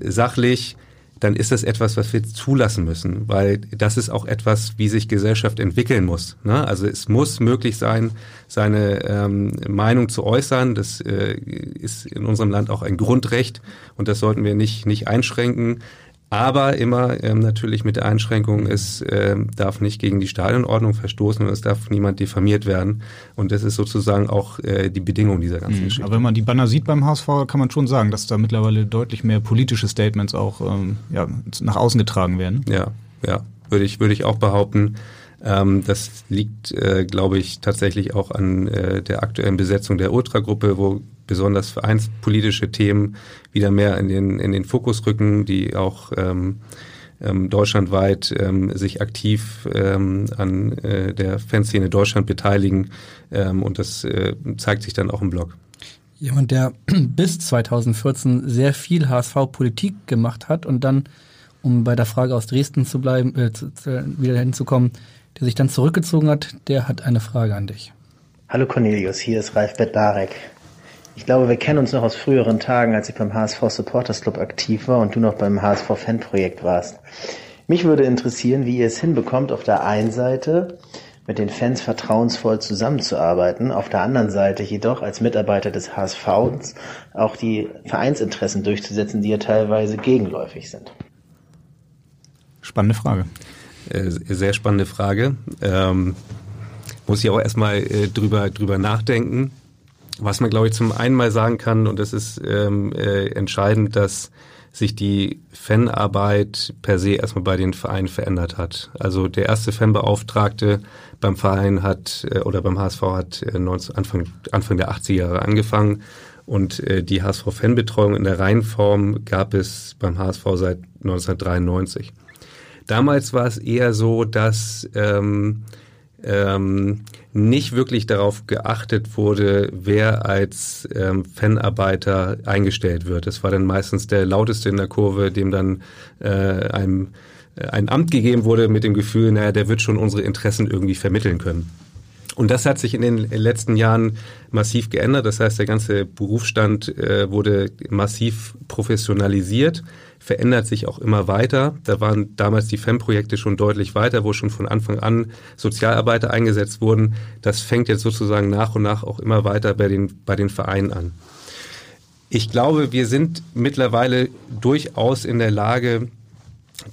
sachlich, dann ist das etwas, was wir zulassen müssen, weil das ist auch etwas, wie sich Gesellschaft entwickeln muss. Ne? Also es muss möglich sein, seine ähm, Meinung zu äußern. Das äh, ist in unserem Land auch ein Grundrecht und das sollten wir nicht, nicht einschränken. Aber immer ähm, natürlich mit der Einschränkung, es äh, darf nicht gegen die Stadionordnung verstoßen und es darf niemand diffamiert werden. Und das ist sozusagen auch äh, die Bedingung dieser ganzen mhm. Geschichte. Aber wenn man die Banner sieht beim HSV, kann man schon sagen, dass da mittlerweile deutlich mehr politische Statements auch ähm, ja, nach außen getragen werden. Ja, ja, würde ich, würde ich auch behaupten. Ähm, das liegt, äh, glaube ich, tatsächlich auch an äh, der aktuellen Besetzung der Ultragruppe, wo besonders vereinspolitische Themen wieder mehr in den, in den Fokus rücken, die auch ähm, ähm, deutschlandweit ähm, sich aktiv ähm, an äh, der Fanszene Deutschland beteiligen. Ähm, und das äh, zeigt sich dann auch im Blog. Jemand, der bis 2014 sehr viel HSV-Politik gemacht hat und dann, um bei der Frage aus Dresden zu bleiben, äh, zu, zu, wieder hinzukommen, der sich dann zurückgezogen hat, der hat eine Frage an dich. Hallo Cornelius, hier ist Ralf Bedarek. Ich glaube, wir kennen uns noch aus früheren Tagen, als ich beim HSV Supporters Club aktiv war und du noch beim HSV Fanprojekt warst. Mich würde interessieren, wie ihr es hinbekommt, auf der einen Seite mit den Fans vertrauensvoll zusammenzuarbeiten, auf der anderen Seite jedoch als Mitarbeiter des HSV auch die Vereinsinteressen durchzusetzen, die ja teilweise gegenläufig sind. Spannende Frage. Äh, sehr spannende Frage. Ähm, muss ich auch erstmal äh, drüber, drüber nachdenken. Was man, glaube ich, zum einen mal sagen kann, und das ist ähm, äh, entscheidend, dass sich die Fanarbeit per se erstmal bei den Vereinen verändert hat. Also der erste Fanbeauftragte beim Verein hat äh, oder beim HSV hat äh, 19, Anfang, Anfang der 80er Jahre angefangen und äh, die HSV-Fanbetreuung in der Reihenform gab es beim HSV seit 1993. Damals war es eher so, dass ähm, ähm, nicht wirklich darauf geachtet wurde, wer als ähm, Fanarbeiter eingestellt wird. Es war dann meistens der lauteste in der Kurve, dem dann äh, einem äh, ein Amt gegeben wurde mit dem Gefühl, naja, der wird schon unsere Interessen irgendwie vermitteln können. Und das hat sich in den letzten Jahren massiv geändert. Das heißt, der ganze Berufsstand äh, wurde massiv professionalisiert verändert sich auch immer weiter. Da waren damals die FEM-Projekte schon deutlich weiter, wo schon von Anfang an Sozialarbeiter eingesetzt wurden. Das fängt jetzt sozusagen nach und nach auch immer weiter bei den, bei den Vereinen an. Ich glaube, wir sind mittlerweile durchaus in der Lage,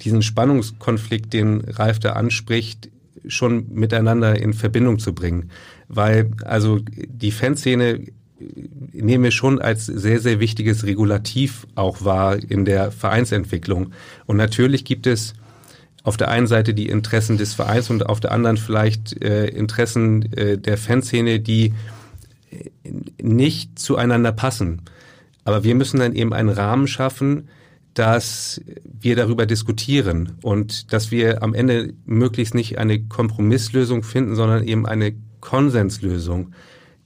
diesen Spannungskonflikt, den Ralf da anspricht, schon miteinander in Verbindung zu bringen. Weil also die Fanszene nehme schon als sehr, sehr wichtiges Regulativ auch wahr in der Vereinsentwicklung. Und natürlich gibt es auf der einen Seite die Interessen des Vereins und auf der anderen vielleicht äh, Interessen äh, der Fanszene, die nicht zueinander passen. Aber wir müssen dann eben einen Rahmen schaffen, dass wir darüber diskutieren und dass wir am Ende möglichst nicht eine Kompromisslösung finden, sondern eben eine Konsenslösung.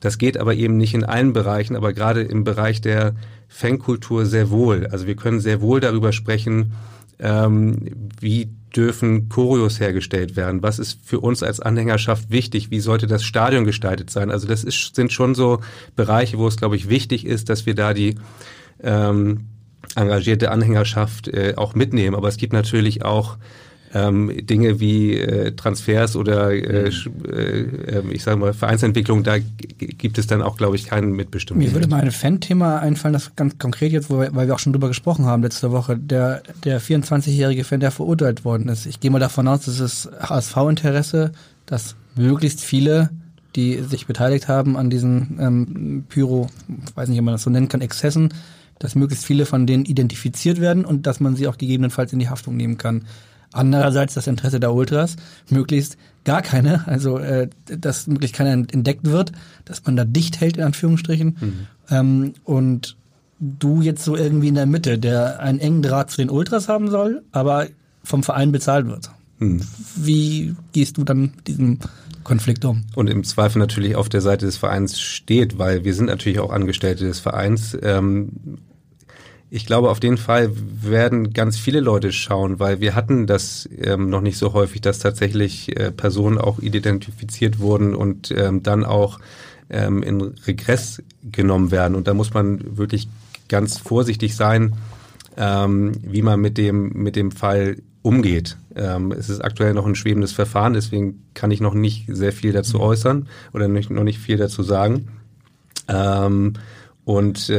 Das geht aber eben nicht in allen Bereichen, aber gerade im Bereich der Fankultur sehr wohl. Also wir können sehr wohl darüber sprechen, ähm, wie dürfen Choreos hergestellt werden? Was ist für uns als Anhängerschaft wichtig? Wie sollte das Stadion gestaltet sein? Also das ist, sind schon so Bereiche, wo es, glaube ich, wichtig ist, dass wir da die ähm, engagierte Anhängerschaft äh, auch mitnehmen. Aber es gibt natürlich auch ähm, Dinge wie äh, Transfers oder äh, äh, ähm, ich sage mal Vereinsentwicklung, da gibt es dann auch, glaube ich, keinen Mitbestimmung. Mir würde mal ein Fan-Thema einfallen, das ganz konkret jetzt, weil wir auch schon drüber gesprochen haben letzte Woche, der, der 24-jährige Fan, der verurteilt worden ist. Ich gehe mal davon aus, dass es HSV-Interesse, dass möglichst viele die sich beteiligt haben an diesen ähm, Pyro, weiß nicht, ob man das so nennen kann, Exzessen, dass möglichst viele von denen identifiziert werden und dass man sie auch gegebenenfalls in die Haftung nehmen kann. Andererseits das Interesse der Ultras, möglichst gar keine, also äh, dass möglichst keiner entdeckt wird, dass man da dicht hält, in Anführungsstrichen. Mhm. Ähm, und du jetzt so irgendwie in der Mitte, der einen engen Draht zu den Ultras haben soll, aber vom Verein bezahlt wird. Mhm. Wie gehst du dann mit diesem Konflikt um? Und im Zweifel natürlich auf der Seite des Vereins steht, weil wir sind natürlich auch Angestellte des Vereins. Ähm, ich glaube, auf den Fall werden ganz viele Leute schauen, weil wir hatten das ähm, noch nicht so häufig, dass tatsächlich äh, Personen auch identifiziert wurden und ähm, dann auch ähm, in Regress genommen werden. Und da muss man wirklich ganz vorsichtig sein, ähm, wie man mit dem, mit dem Fall umgeht. Ähm, es ist aktuell noch ein schwebendes Verfahren, deswegen kann ich noch nicht sehr viel dazu mhm. äußern oder nicht, noch nicht viel dazu sagen. Ähm, und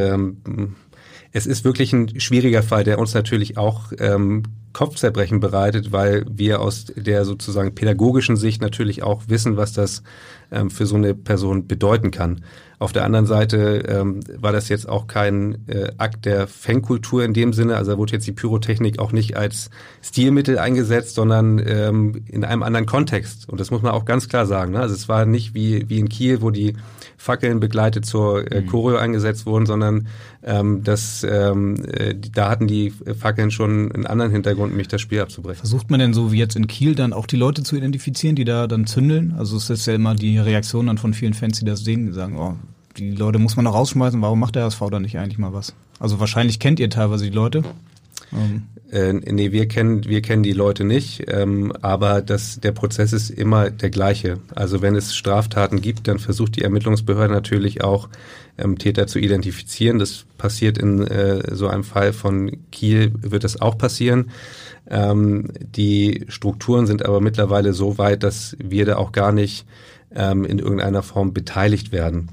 es ist wirklich ein schwieriger Fall, der uns natürlich auch ähm, Kopfzerbrechen bereitet, weil wir aus der sozusagen pädagogischen Sicht natürlich auch wissen, was das ähm, für so eine Person bedeuten kann. Auf der anderen Seite ähm, war das jetzt auch kein äh, Akt der Fankultur in dem Sinne. Also da wurde jetzt die Pyrotechnik auch nicht als Stilmittel eingesetzt, sondern ähm, in einem anderen Kontext. Und das muss man auch ganz klar sagen. Ne? Also es war nicht wie, wie in Kiel, wo die Fackeln begleitet zur äh, mhm. Choreo eingesetzt wurden, sondern ähm, das, ähm, äh, da hatten die Fackeln schon einen anderen Hintergrund, nämlich das Spiel abzubrechen. Versucht man denn so wie jetzt in Kiel dann auch die Leute zu identifizieren, die da dann zündeln? Also es ist ja immer die Reaktion dann von vielen Fans, die das sehen, die sagen, oh, die Leute muss man doch rausschmeißen, warum macht der HSV da nicht eigentlich mal was? Also wahrscheinlich kennt ihr teilweise die Leute. Ähm. Äh, nee, wir kennen, wir kennen die Leute nicht, ähm, aber das, der Prozess ist immer der gleiche. Also wenn es Straftaten gibt, dann versucht die Ermittlungsbehörde natürlich auch ähm, Täter zu identifizieren. Das passiert in äh, so einem Fall von Kiel, wird das auch passieren. Ähm, die Strukturen sind aber mittlerweile so weit, dass wir da auch gar nicht ähm, in irgendeiner Form beteiligt werden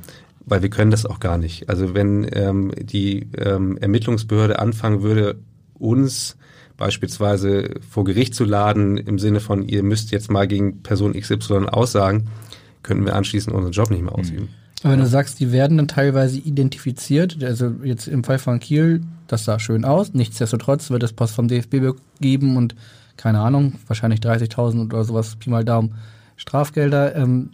weil wir können das auch gar nicht. Also wenn ähm, die ähm, Ermittlungsbehörde anfangen würde, uns beispielsweise vor Gericht zu laden, im Sinne von, ihr müsst jetzt mal gegen Person XY aussagen, könnten wir anschließend unseren Job nicht mehr ausüben. Aber wenn du sagst, die werden dann teilweise identifiziert, also jetzt im Fall von Kiel, das sah schön aus, nichtsdestotrotz wird es Post vom DFB geben und keine Ahnung, wahrscheinlich 30.000 oder sowas, Pi mal Daumen, Strafgelder. Ähm,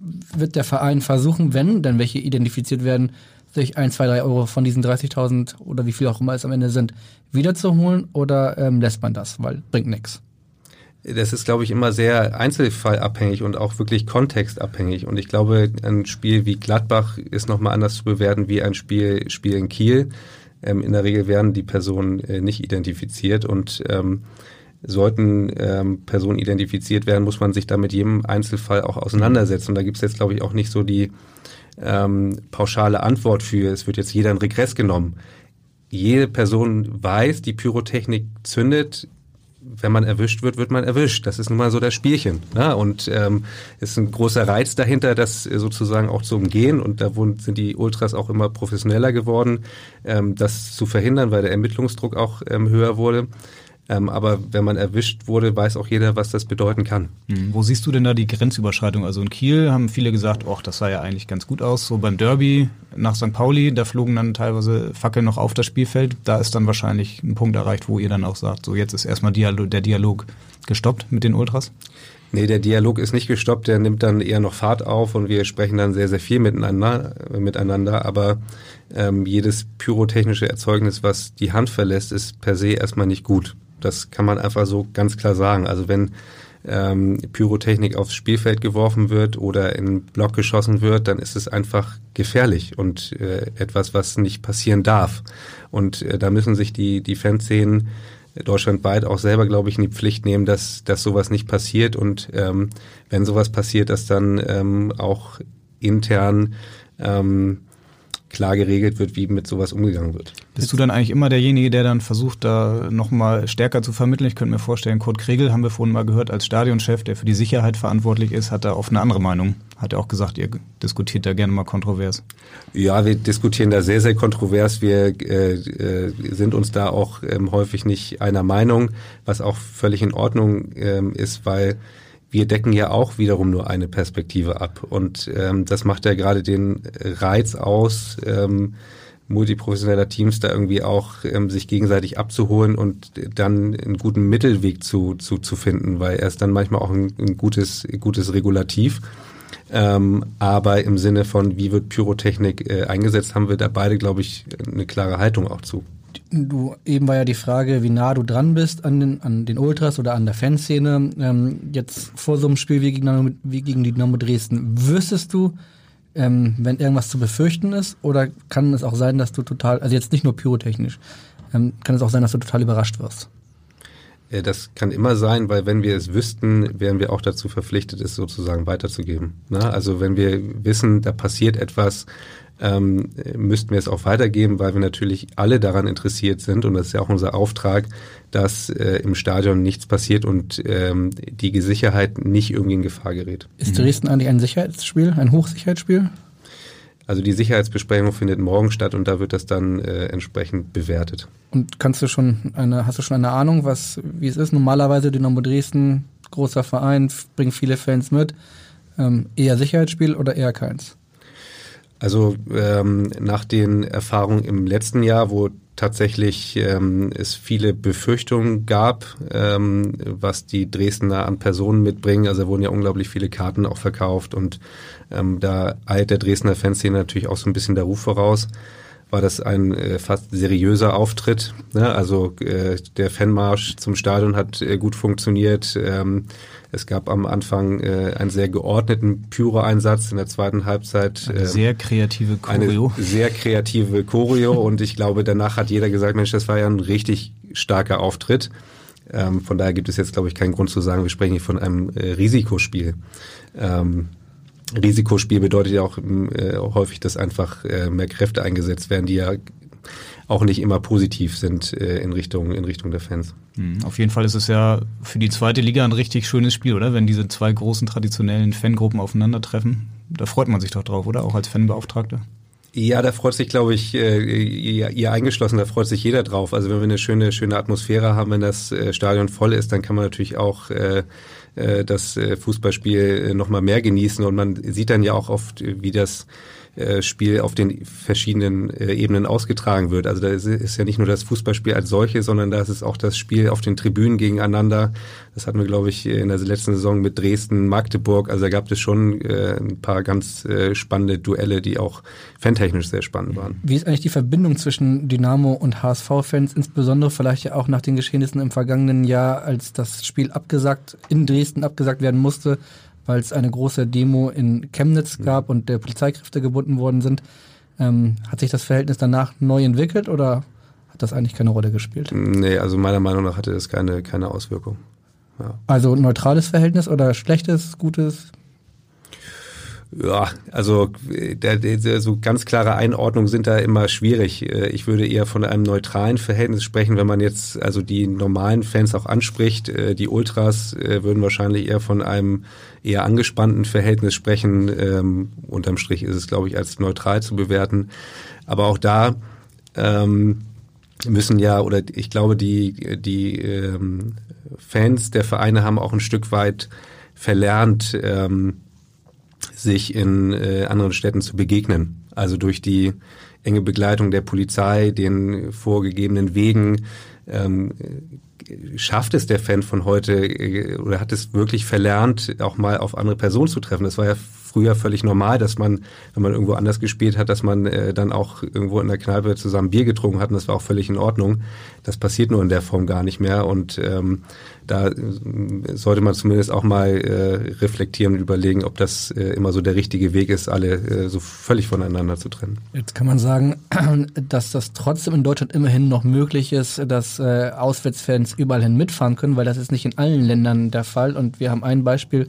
wird der Verein versuchen, wenn dann welche identifiziert werden, sich ein, zwei, drei Euro von diesen 30.000 oder wie viel auch immer es am Ende sind, wiederzuholen oder ähm, lässt man das, weil bringt nichts? Das ist, glaube ich, immer sehr einzelfallabhängig und auch wirklich kontextabhängig. Und ich glaube, ein Spiel wie Gladbach ist nochmal anders zu bewerten wie ein Spiel, Spiel in Kiel. Ähm, in der Regel werden die Personen äh, nicht identifiziert und ähm, sollten ähm, Personen identifiziert werden, muss man sich da mit jedem Einzelfall auch auseinandersetzen. Und da gibt es jetzt, glaube ich, auch nicht so die ähm, pauschale Antwort für, es wird jetzt jeder in Regress genommen. Jede Person weiß, die Pyrotechnik zündet. Wenn man erwischt wird, wird man erwischt. Das ist nun mal so das Spielchen. Ne? Und ähm, ist ein großer Reiz dahinter, das sozusagen auch zu umgehen. Und da sind die Ultras auch immer professioneller geworden, ähm, das zu verhindern, weil der Ermittlungsdruck auch ähm, höher wurde. Ähm, aber wenn man erwischt wurde, weiß auch jeder, was das bedeuten kann. Mhm. Wo siehst du denn da die Grenzüberschreitung? Also in Kiel haben viele gesagt, ach, das sah ja eigentlich ganz gut aus. So beim Derby nach St. Pauli, da flogen dann teilweise Fackeln noch auf das Spielfeld. Da ist dann wahrscheinlich ein Punkt erreicht, wo ihr dann auch sagt, so jetzt ist erstmal Dialog, der Dialog gestoppt mit den Ultras. Nee, der Dialog ist nicht gestoppt, der nimmt dann eher noch Fahrt auf und wir sprechen dann sehr, sehr viel miteinander, äh, miteinander. Aber ähm, jedes pyrotechnische Erzeugnis, was die Hand verlässt, ist per se erstmal nicht gut. Das kann man einfach so ganz klar sagen. Also wenn ähm, Pyrotechnik aufs Spielfeld geworfen wird oder in Block geschossen wird, dann ist es einfach gefährlich und äh, etwas, was nicht passieren darf. Und äh, da müssen sich die, die Fanszenen deutschlandweit auch selber, glaube ich, in die Pflicht nehmen, dass, dass sowas nicht passiert und ähm, wenn sowas passiert, dass dann ähm, auch intern ähm, klar geregelt wird, wie mit sowas umgegangen wird. Bist du dann eigentlich immer derjenige, der dann versucht, da nochmal stärker zu vermitteln? Ich könnte mir vorstellen, Kurt Kregel haben wir vorhin mal gehört als Stadionchef, der für die Sicherheit verantwortlich ist, hat da oft eine andere Meinung. Hat er auch gesagt, ihr diskutiert da gerne mal kontrovers. Ja, wir diskutieren da sehr, sehr kontrovers. Wir äh, äh, sind uns da auch ähm, häufig nicht einer Meinung, was auch völlig in Ordnung ähm, ist, weil wir decken ja auch wiederum nur eine Perspektive ab. Und ähm, das macht ja gerade den Reiz aus, ähm, multiprofessioneller Teams da irgendwie auch ähm, sich gegenseitig abzuholen und dann einen guten Mittelweg zu, zu, zu finden, weil er ist dann manchmal auch ein, ein gutes, gutes Regulativ. Ähm, aber im Sinne von, wie wird Pyrotechnik äh, eingesetzt, haben wir da beide, glaube ich, eine klare Haltung auch zu. Du, eben war ja die Frage, wie nah du dran bist an den, an den Ultras oder an der Fanszene. Ähm, jetzt vor so einem Spiel wie gegen, wie gegen die Dynamo Dresden, wüsstest du, ähm, wenn irgendwas zu befürchten ist? Oder kann es auch sein, dass du total, also jetzt nicht nur pyrotechnisch, ähm, kann es auch sein, dass du total überrascht wirst? Äh, das kann immer sein, weil wenn wir es wüssten, wären wir auch dazu verpflichtet, es sozusagen weiterzugeben. Na, also wenn wir wissen, da passiert etwas, ähm, müssten wir es auch weitergeben, weil wir natürlich alle daran interessiert sind und das ist ja auch unser Auftrag, dass äh, im Stadion nichts passiert und ähm, die Sicherheit nicht irgendwie in Gefahr gerät. Ist Dresden eigentlich ein Sicherheitsspiel, ein Hochsicherheitsspiel? Also die Sicherheitsbesprechung findet morgen statt und da wird das dann äh, entsprechend bewertet. Und kannst du schon eine, hast du schon eine Ahnung, was, wie es ist? Normalerweise Dynamo Dresden, großer Verein, bringt viele Fans mit. Ähm, eher Sicherheitsspiel oder eher keins? Also ähm, nach den Erfahrungen im letzten Jahr, wo tatsächlich ähm, es viele Befürchtungen gab, ähm, was die Dresdner an Personen mitbringen. Also wurden ja unglaublich viele Karten auch verkauft und ähm, da eilt der Dresdner Fanszene natürlich auch so ein bisschen der Ruf voraus. War das ein äh, fast seriöser Auftritt. Ne? Also äh, der Fanmarsch zum Stadion hat äh, gut funktioniert. Ähm, es gab am Anfang äh, einen sehr geordneten Pyro-Einsatz in der zweiten Halbzeit. Eine äh, sehr kreative Choreo. Eine sehr kreative Choreo und ich glaube, danach hat jeder gesagt, Mensch, das war ja ein richtig starker Auftritt. Ähm, von daher gibt es jetzt, glaube ich, keinen Grund zu sagen, wir sprechen hier von einem äh, Risikospiel. Ähm, Risikospiel bedeutet ja auch äh, häufig, dass einfach äh, mehr Kräfte eingesetzt werden, die ja auch nicht immer positiv sind äh, in Richtung in Richtung der Fans. Mhm. Auf jeden Fall ist es ja für die zweite Liga ein richtig schönes Spiel, oder? Wenn diese zwei großen traditionellen Fangruppen aufeinandertreffen, da freut man sich doch drauf, oder? Auch als Fanbeauftragter. Ja, da freut sich, glaube ich, äh, ihr, ihr eingeschlossen, da freut sich jeder drauf. Also wenn wir eine schöne, schöne Atmosphäre haben, wenn das äh, Stadion voll ist, dann kann man natürlich auch äh, das Fußballspiel noch mal mehr genießen und man sieht dann ja auch oft, wie das äh, Spiel auf den verschiedenen äh, Ebenen ausgetragen wird. Also da ist, ja nicht nur das Fußballspiel als solche, sondern da ist es auch das Spiel auf den Tribünen gegeneinander. Das hatten wir, glaube ich, in der letzten Saison mit Dresden, Magdeburg. Also da gab es schon äh, ein paar ganz spannende Duelle, die auch fantechnisch sehr spannend waren. Wie ist eigentlich die Verbindung zwischen Dynamo und HSV-Fans, insbesondere vielleicht ja auch nach den Geschehnissen im vergangenen Jahr, als das Spiel abgesagt, in Dresden abgesagt werden musste? Weil es eine große Demo in Chemnitz gab und der Polizeikräfte gebunden worden sind. Ähm, hat sich das Verhältnis danach neu entwickelt oder hat das eigentlich keine Rolle gespielt? Nee, also meiner Meinung nach hatte das keine, keine Auswirkung. Ja. Also neutrales Verhältnis oder schlechtes, gutes? Ja, also der, der, so ganz klare Einordnungen sind da immer schwierig. Äh, ich würde eher von einem neutralen Verhältnis sprechen, wenn man jetzt also die normalen Fans auch anspricht. Äh, die Ultras äh, würden wahrscheinlich eher von einem eher angespannten Verhältnis sprechen. Ähm, unterm Strich ist es, glaube ich, als neutral zu bewerten. Aber auch da ähm, müssen ja, oder ich glaube, die, die ähm, Fans der Vereine haben auch ein Stück weit verlernt, ähm, sich in äh, anderen Städten zu begegnen. Also durch die enge Begleitung der Polizei, den vorgegebenen Wegen, ähm, schafft es der Fan von heute äh, oder hat es wirklich verlernt, auch mal auf andere Personen zu treffen. Das war ja früher völlig normal, dass man, wenn man irgendwo anders gespielt hat, dass man äh, dann auch irgendwo in der Kneipe zusammen Bier getrunken hat und das war auch völlig in Ordnung. Das passiert nur in der Form gar nicht mehr und ähm, da äh, sollte man zumindest auch mal äh, reflektieren und überlegen, ob das äh, immer so der richtige Weg ist, alle äh, so völlig voneinander zu trennen. Jetzt kann man sagen, dass das trotzdem in Deutschland immerhin noch möglich ist, dass äh, Auswärtsfans überall hin mitfahren können, weil das ist nicht in allen Ländern der Fall. Und wir haben ein Beispiel,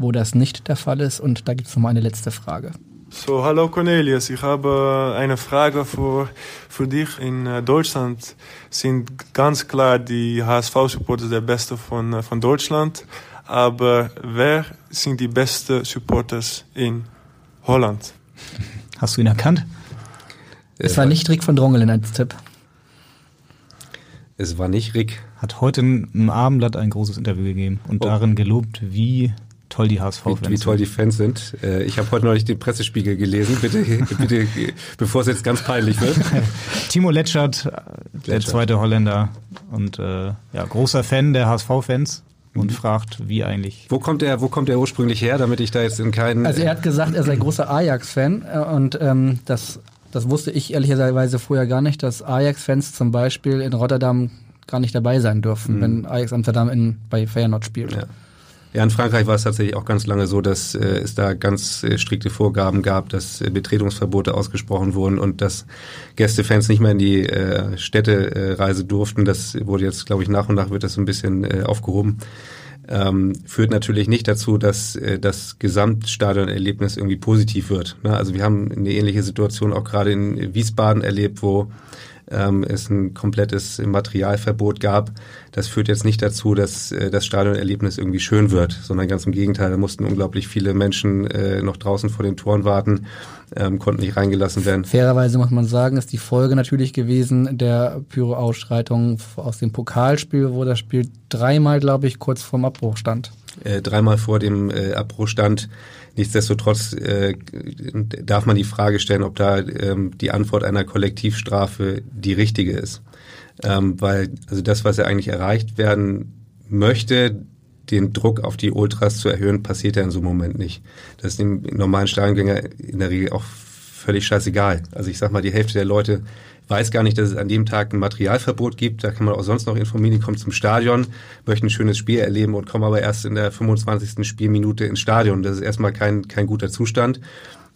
wo das nicht der Fall ist. Und da gibt es noch mal eine letzte Frage. So, hallo Cornelius, ich habe eine Frage für, für dich. In äh, Deutschland sind ganz klar die HSV-Supporter der Beste von, äh, von Deutschland. Aber wer sind die besten Supporters in Holland? Hast du ihn erkannt? Es war nicht Rick von Drongelen als Tipp. Es war nicht Rick. Hat heute im Abendblatt ein großes Interview gegeben und Oh. darin gelobt, wie toll die HSV-Fans Wie, wie toll die Fans sind. Äh, Ich habe heute neulich den Pressespiegel gelesen. Bitte, bitte, bevor es jetzt ganz peinlich wird. Timo Letschert, äh, der Letschert. zweite Holländer und äh, ja, großer Fan der HSV-Fans und fragt, wie eigentlich. Wo kommt er, wo kommt er ursprünglich her, damit ich da jetzt in keinen. Also er hat gesagt, er sei großer Ajax-Fan äh, und ähm, das, das wusste ich ehrlicherweise vorher gar nicht, dass Ajax-Fans zum Beispiel in Rotterdam gar nicht dabei sein dürfen, Mhm. wenn Ajax Amsterdam in, bei Feyenoord spielt. Ja. Ja, in Frankreich war es tatsächlich auch ganz lange so, dass äh, es da ganz äh, strikte Vorgaben gab, dass äh, Betretungsverbote ausgesprochen wurden und dass Gästefans nicht mehr in die äh, Städte äh, reisen durften. Das wurde jetzt, glaube ich, nach und nach wird das so ein bisschen äh, aufgehoben. Ähm, führt natürlich nicht dazu, dass äh, das Gesamtstadionerlebnis irgendwie positiv wird. Ne? Also wir haben eine ähnliche Situation auch gerade in Wiesbaden erlebt, wo ähm, es ein komplettes Materialverbot gab. Das führt jetzt nicht dazu, dass äh, das Stadionerlebnis irgendwie schön wird, sondern ganz im Gegenteil. Da mussten unglaublich viele Menschen äh, noch draußen vor den Toren warten, ähm, konnten nicht reingelassen werden. Fairerweise muss man sagen, ist die Folge natürlich gewesen der Pyro-Ausschreitung aus dem Pokalspiel, wo das Spiel dreimal, glaube ich, kurz vorm Abbruch stand. äh, dreimal vor dem äh, Abbruch stand. Nichtsdestotrotz äh, darf man die Frage stellen, ob da ähm, die Antwort einer Kollektivstrafe die richtige ist. Ähm, weil also das, was ja eigentlich erreicht werden möchte, den Druck auf die Ultras zu erhöhen, passiert ja in so einem Moment nicht. Das ist dem normalen Stadiongänger in der Regel auch völlig scheißegal. Also ich sag mal, die Hälfte der Leute weiß gar nicht, dass es an dem Tag ein Materialverbot gibt. Da kann man auch sonst noch informieren, die kommen zum Stadion, möchten ein schönes Spiel erleben und kommen aber erst in der 25. Spielminute ins Stadion. Das ist erstmal kein, kein guter Zustand.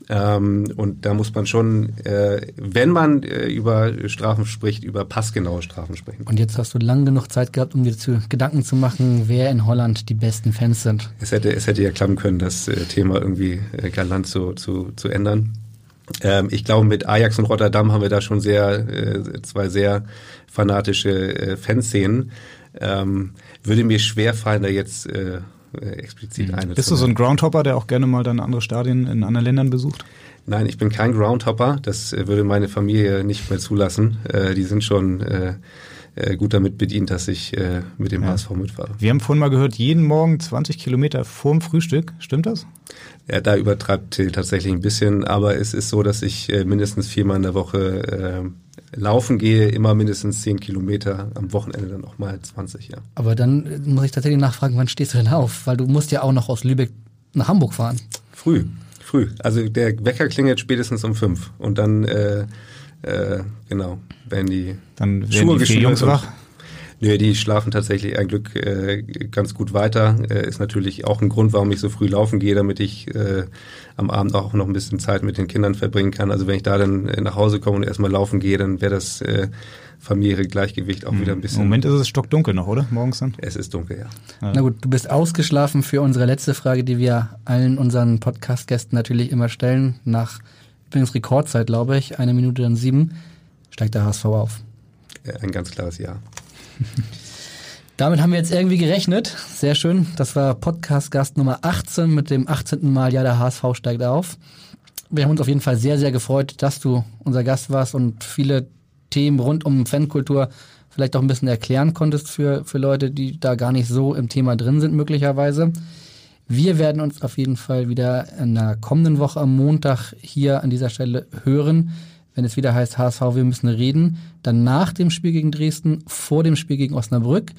Ähm, und da muss man schon, äh, wenn man äh, über Strafen spricht, über passgenaue Strafen sprechen. Und jetzt hast du lang genug Zeit gehabt, um dir zu Gedanken zu machen, wer in Holland die besten Fans sind. Es hätte, es hätte ja klappen können, das äh, Thema irgendwie äh, galant zu, zu, zu ändern. Ähm, ich glaube, mit Ajax und Rotterdam haben wir da schon sehr, äh, zwei sehr fanatische äh, Fanszenen. Ähm, würde mir schwer fallen, da jetzt äh, äh, explizit eine Mhm. Bist zu du so ein. Groundhopper, der auch gerne mal dann andere Stadien in anderen Ländern besucht? Nein, ich bin kein Groundhopper. Das äh, würde meine Familie nicht mehr zulassen. Äh, die sind schon äh, äh, gut damit bedient, dass ich äh, mit dem Ja. HSV mitfahre. Wir haben vorhin mal gehört, jeden Morgen 20 Kilometer vorm Frühstück. Stimmt das? Ja, da übertreibt Till tatsächlich ein bisschen, aber es ist so, dass ich äh, mindestens viermal in der Woche äh, laufen gehe, immer mindestens zehn Kilometer, am Wochenende dann auch mal 20, ja. Aber dann äh, muss ich tatsächlich nachfragen, wann stehst du denn auf? Weil du musst ja auch noch aus Lübeck nach Hamburg fahren. Früh, früh. Also der Wecker klingelt spätestens um fünf und dann, äh, genau, werden die Dann werden Schuhe die vier Jungs und- wach. Nö, die schlafen tatsächlich ein Glück äh, ganz gut weiter. Äh, ist natürlich auch ein Grund, warum ich so früh laufen gehe, damit ich äh, am Abend auch noch ein bisschen Zeit mit den Kindern verbringen kann. Also wenn ich da dann äh, nach Hause komme und erstmal laufen gehe, dann wäre das äh, familiäre Gleichgewicht auch wieder ein bisschen. Im Moment ist es stockdunkel noch, oder? Morgens dann? Es ist dunkel, ja. Na gut, du bist ausgeschlafen für unsere letzte Frage, die wir allen unseren Podcast-Gästen natürlich immer stellen. Nach übrigens Rekordzeit, glaube ich, eine Minute dann sieben, steigt der HSV auf. Ein ganz klares Ja. Damit haben wir jetzt irgendwie gerechnet. Sehr schön. Das war Podcast-Gast Nummer 18 mit dem 18. Mal Ja, der HSV steigt auf. Wir haben uns auf jeden Fall sehr, sehr gefreut, dass du unser Gast warst und viele Themen rund um Fankultur vielleicht auch ein bisschen erklären konntest für, für Leute, die da gar nicht so im Thema drin sind, möglicherweise. Wir werden uns auf jeden Fall wieder in der kommenden Woche am Montag hier an dieser Stelle hören, wenn es wieder heißt HSV, wir müssen reden. Dann nach dem Spiel gegen Dresden, vor dem Spiel gegen Osnabrück.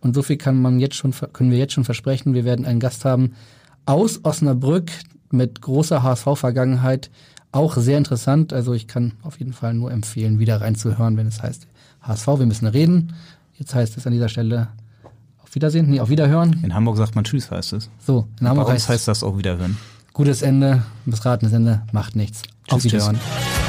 Und so viel kann man jetzt schon, können wir jetzt schon versprechen. Wir werden einen Gast haben aus Osnabrück mit großer HSV-Vergangenheit. Auch sehr interessant. Also ich kann auf jeden Fall nur empfehlen, wieder reinzuhören, wenn es heißt HSV, wir müssen reden. Jetzt heißt es an dieser Stelle auf Wiedersehen, nee, auf Wiederhören. In Hamburg sagt man Tschüss, heißt es. So, in Hamburg heißt, heißt das auch Wiederhören. gutes Ende, missratenes Ende, macht nichts. auf Tschüss, tschüss. Wiederhören.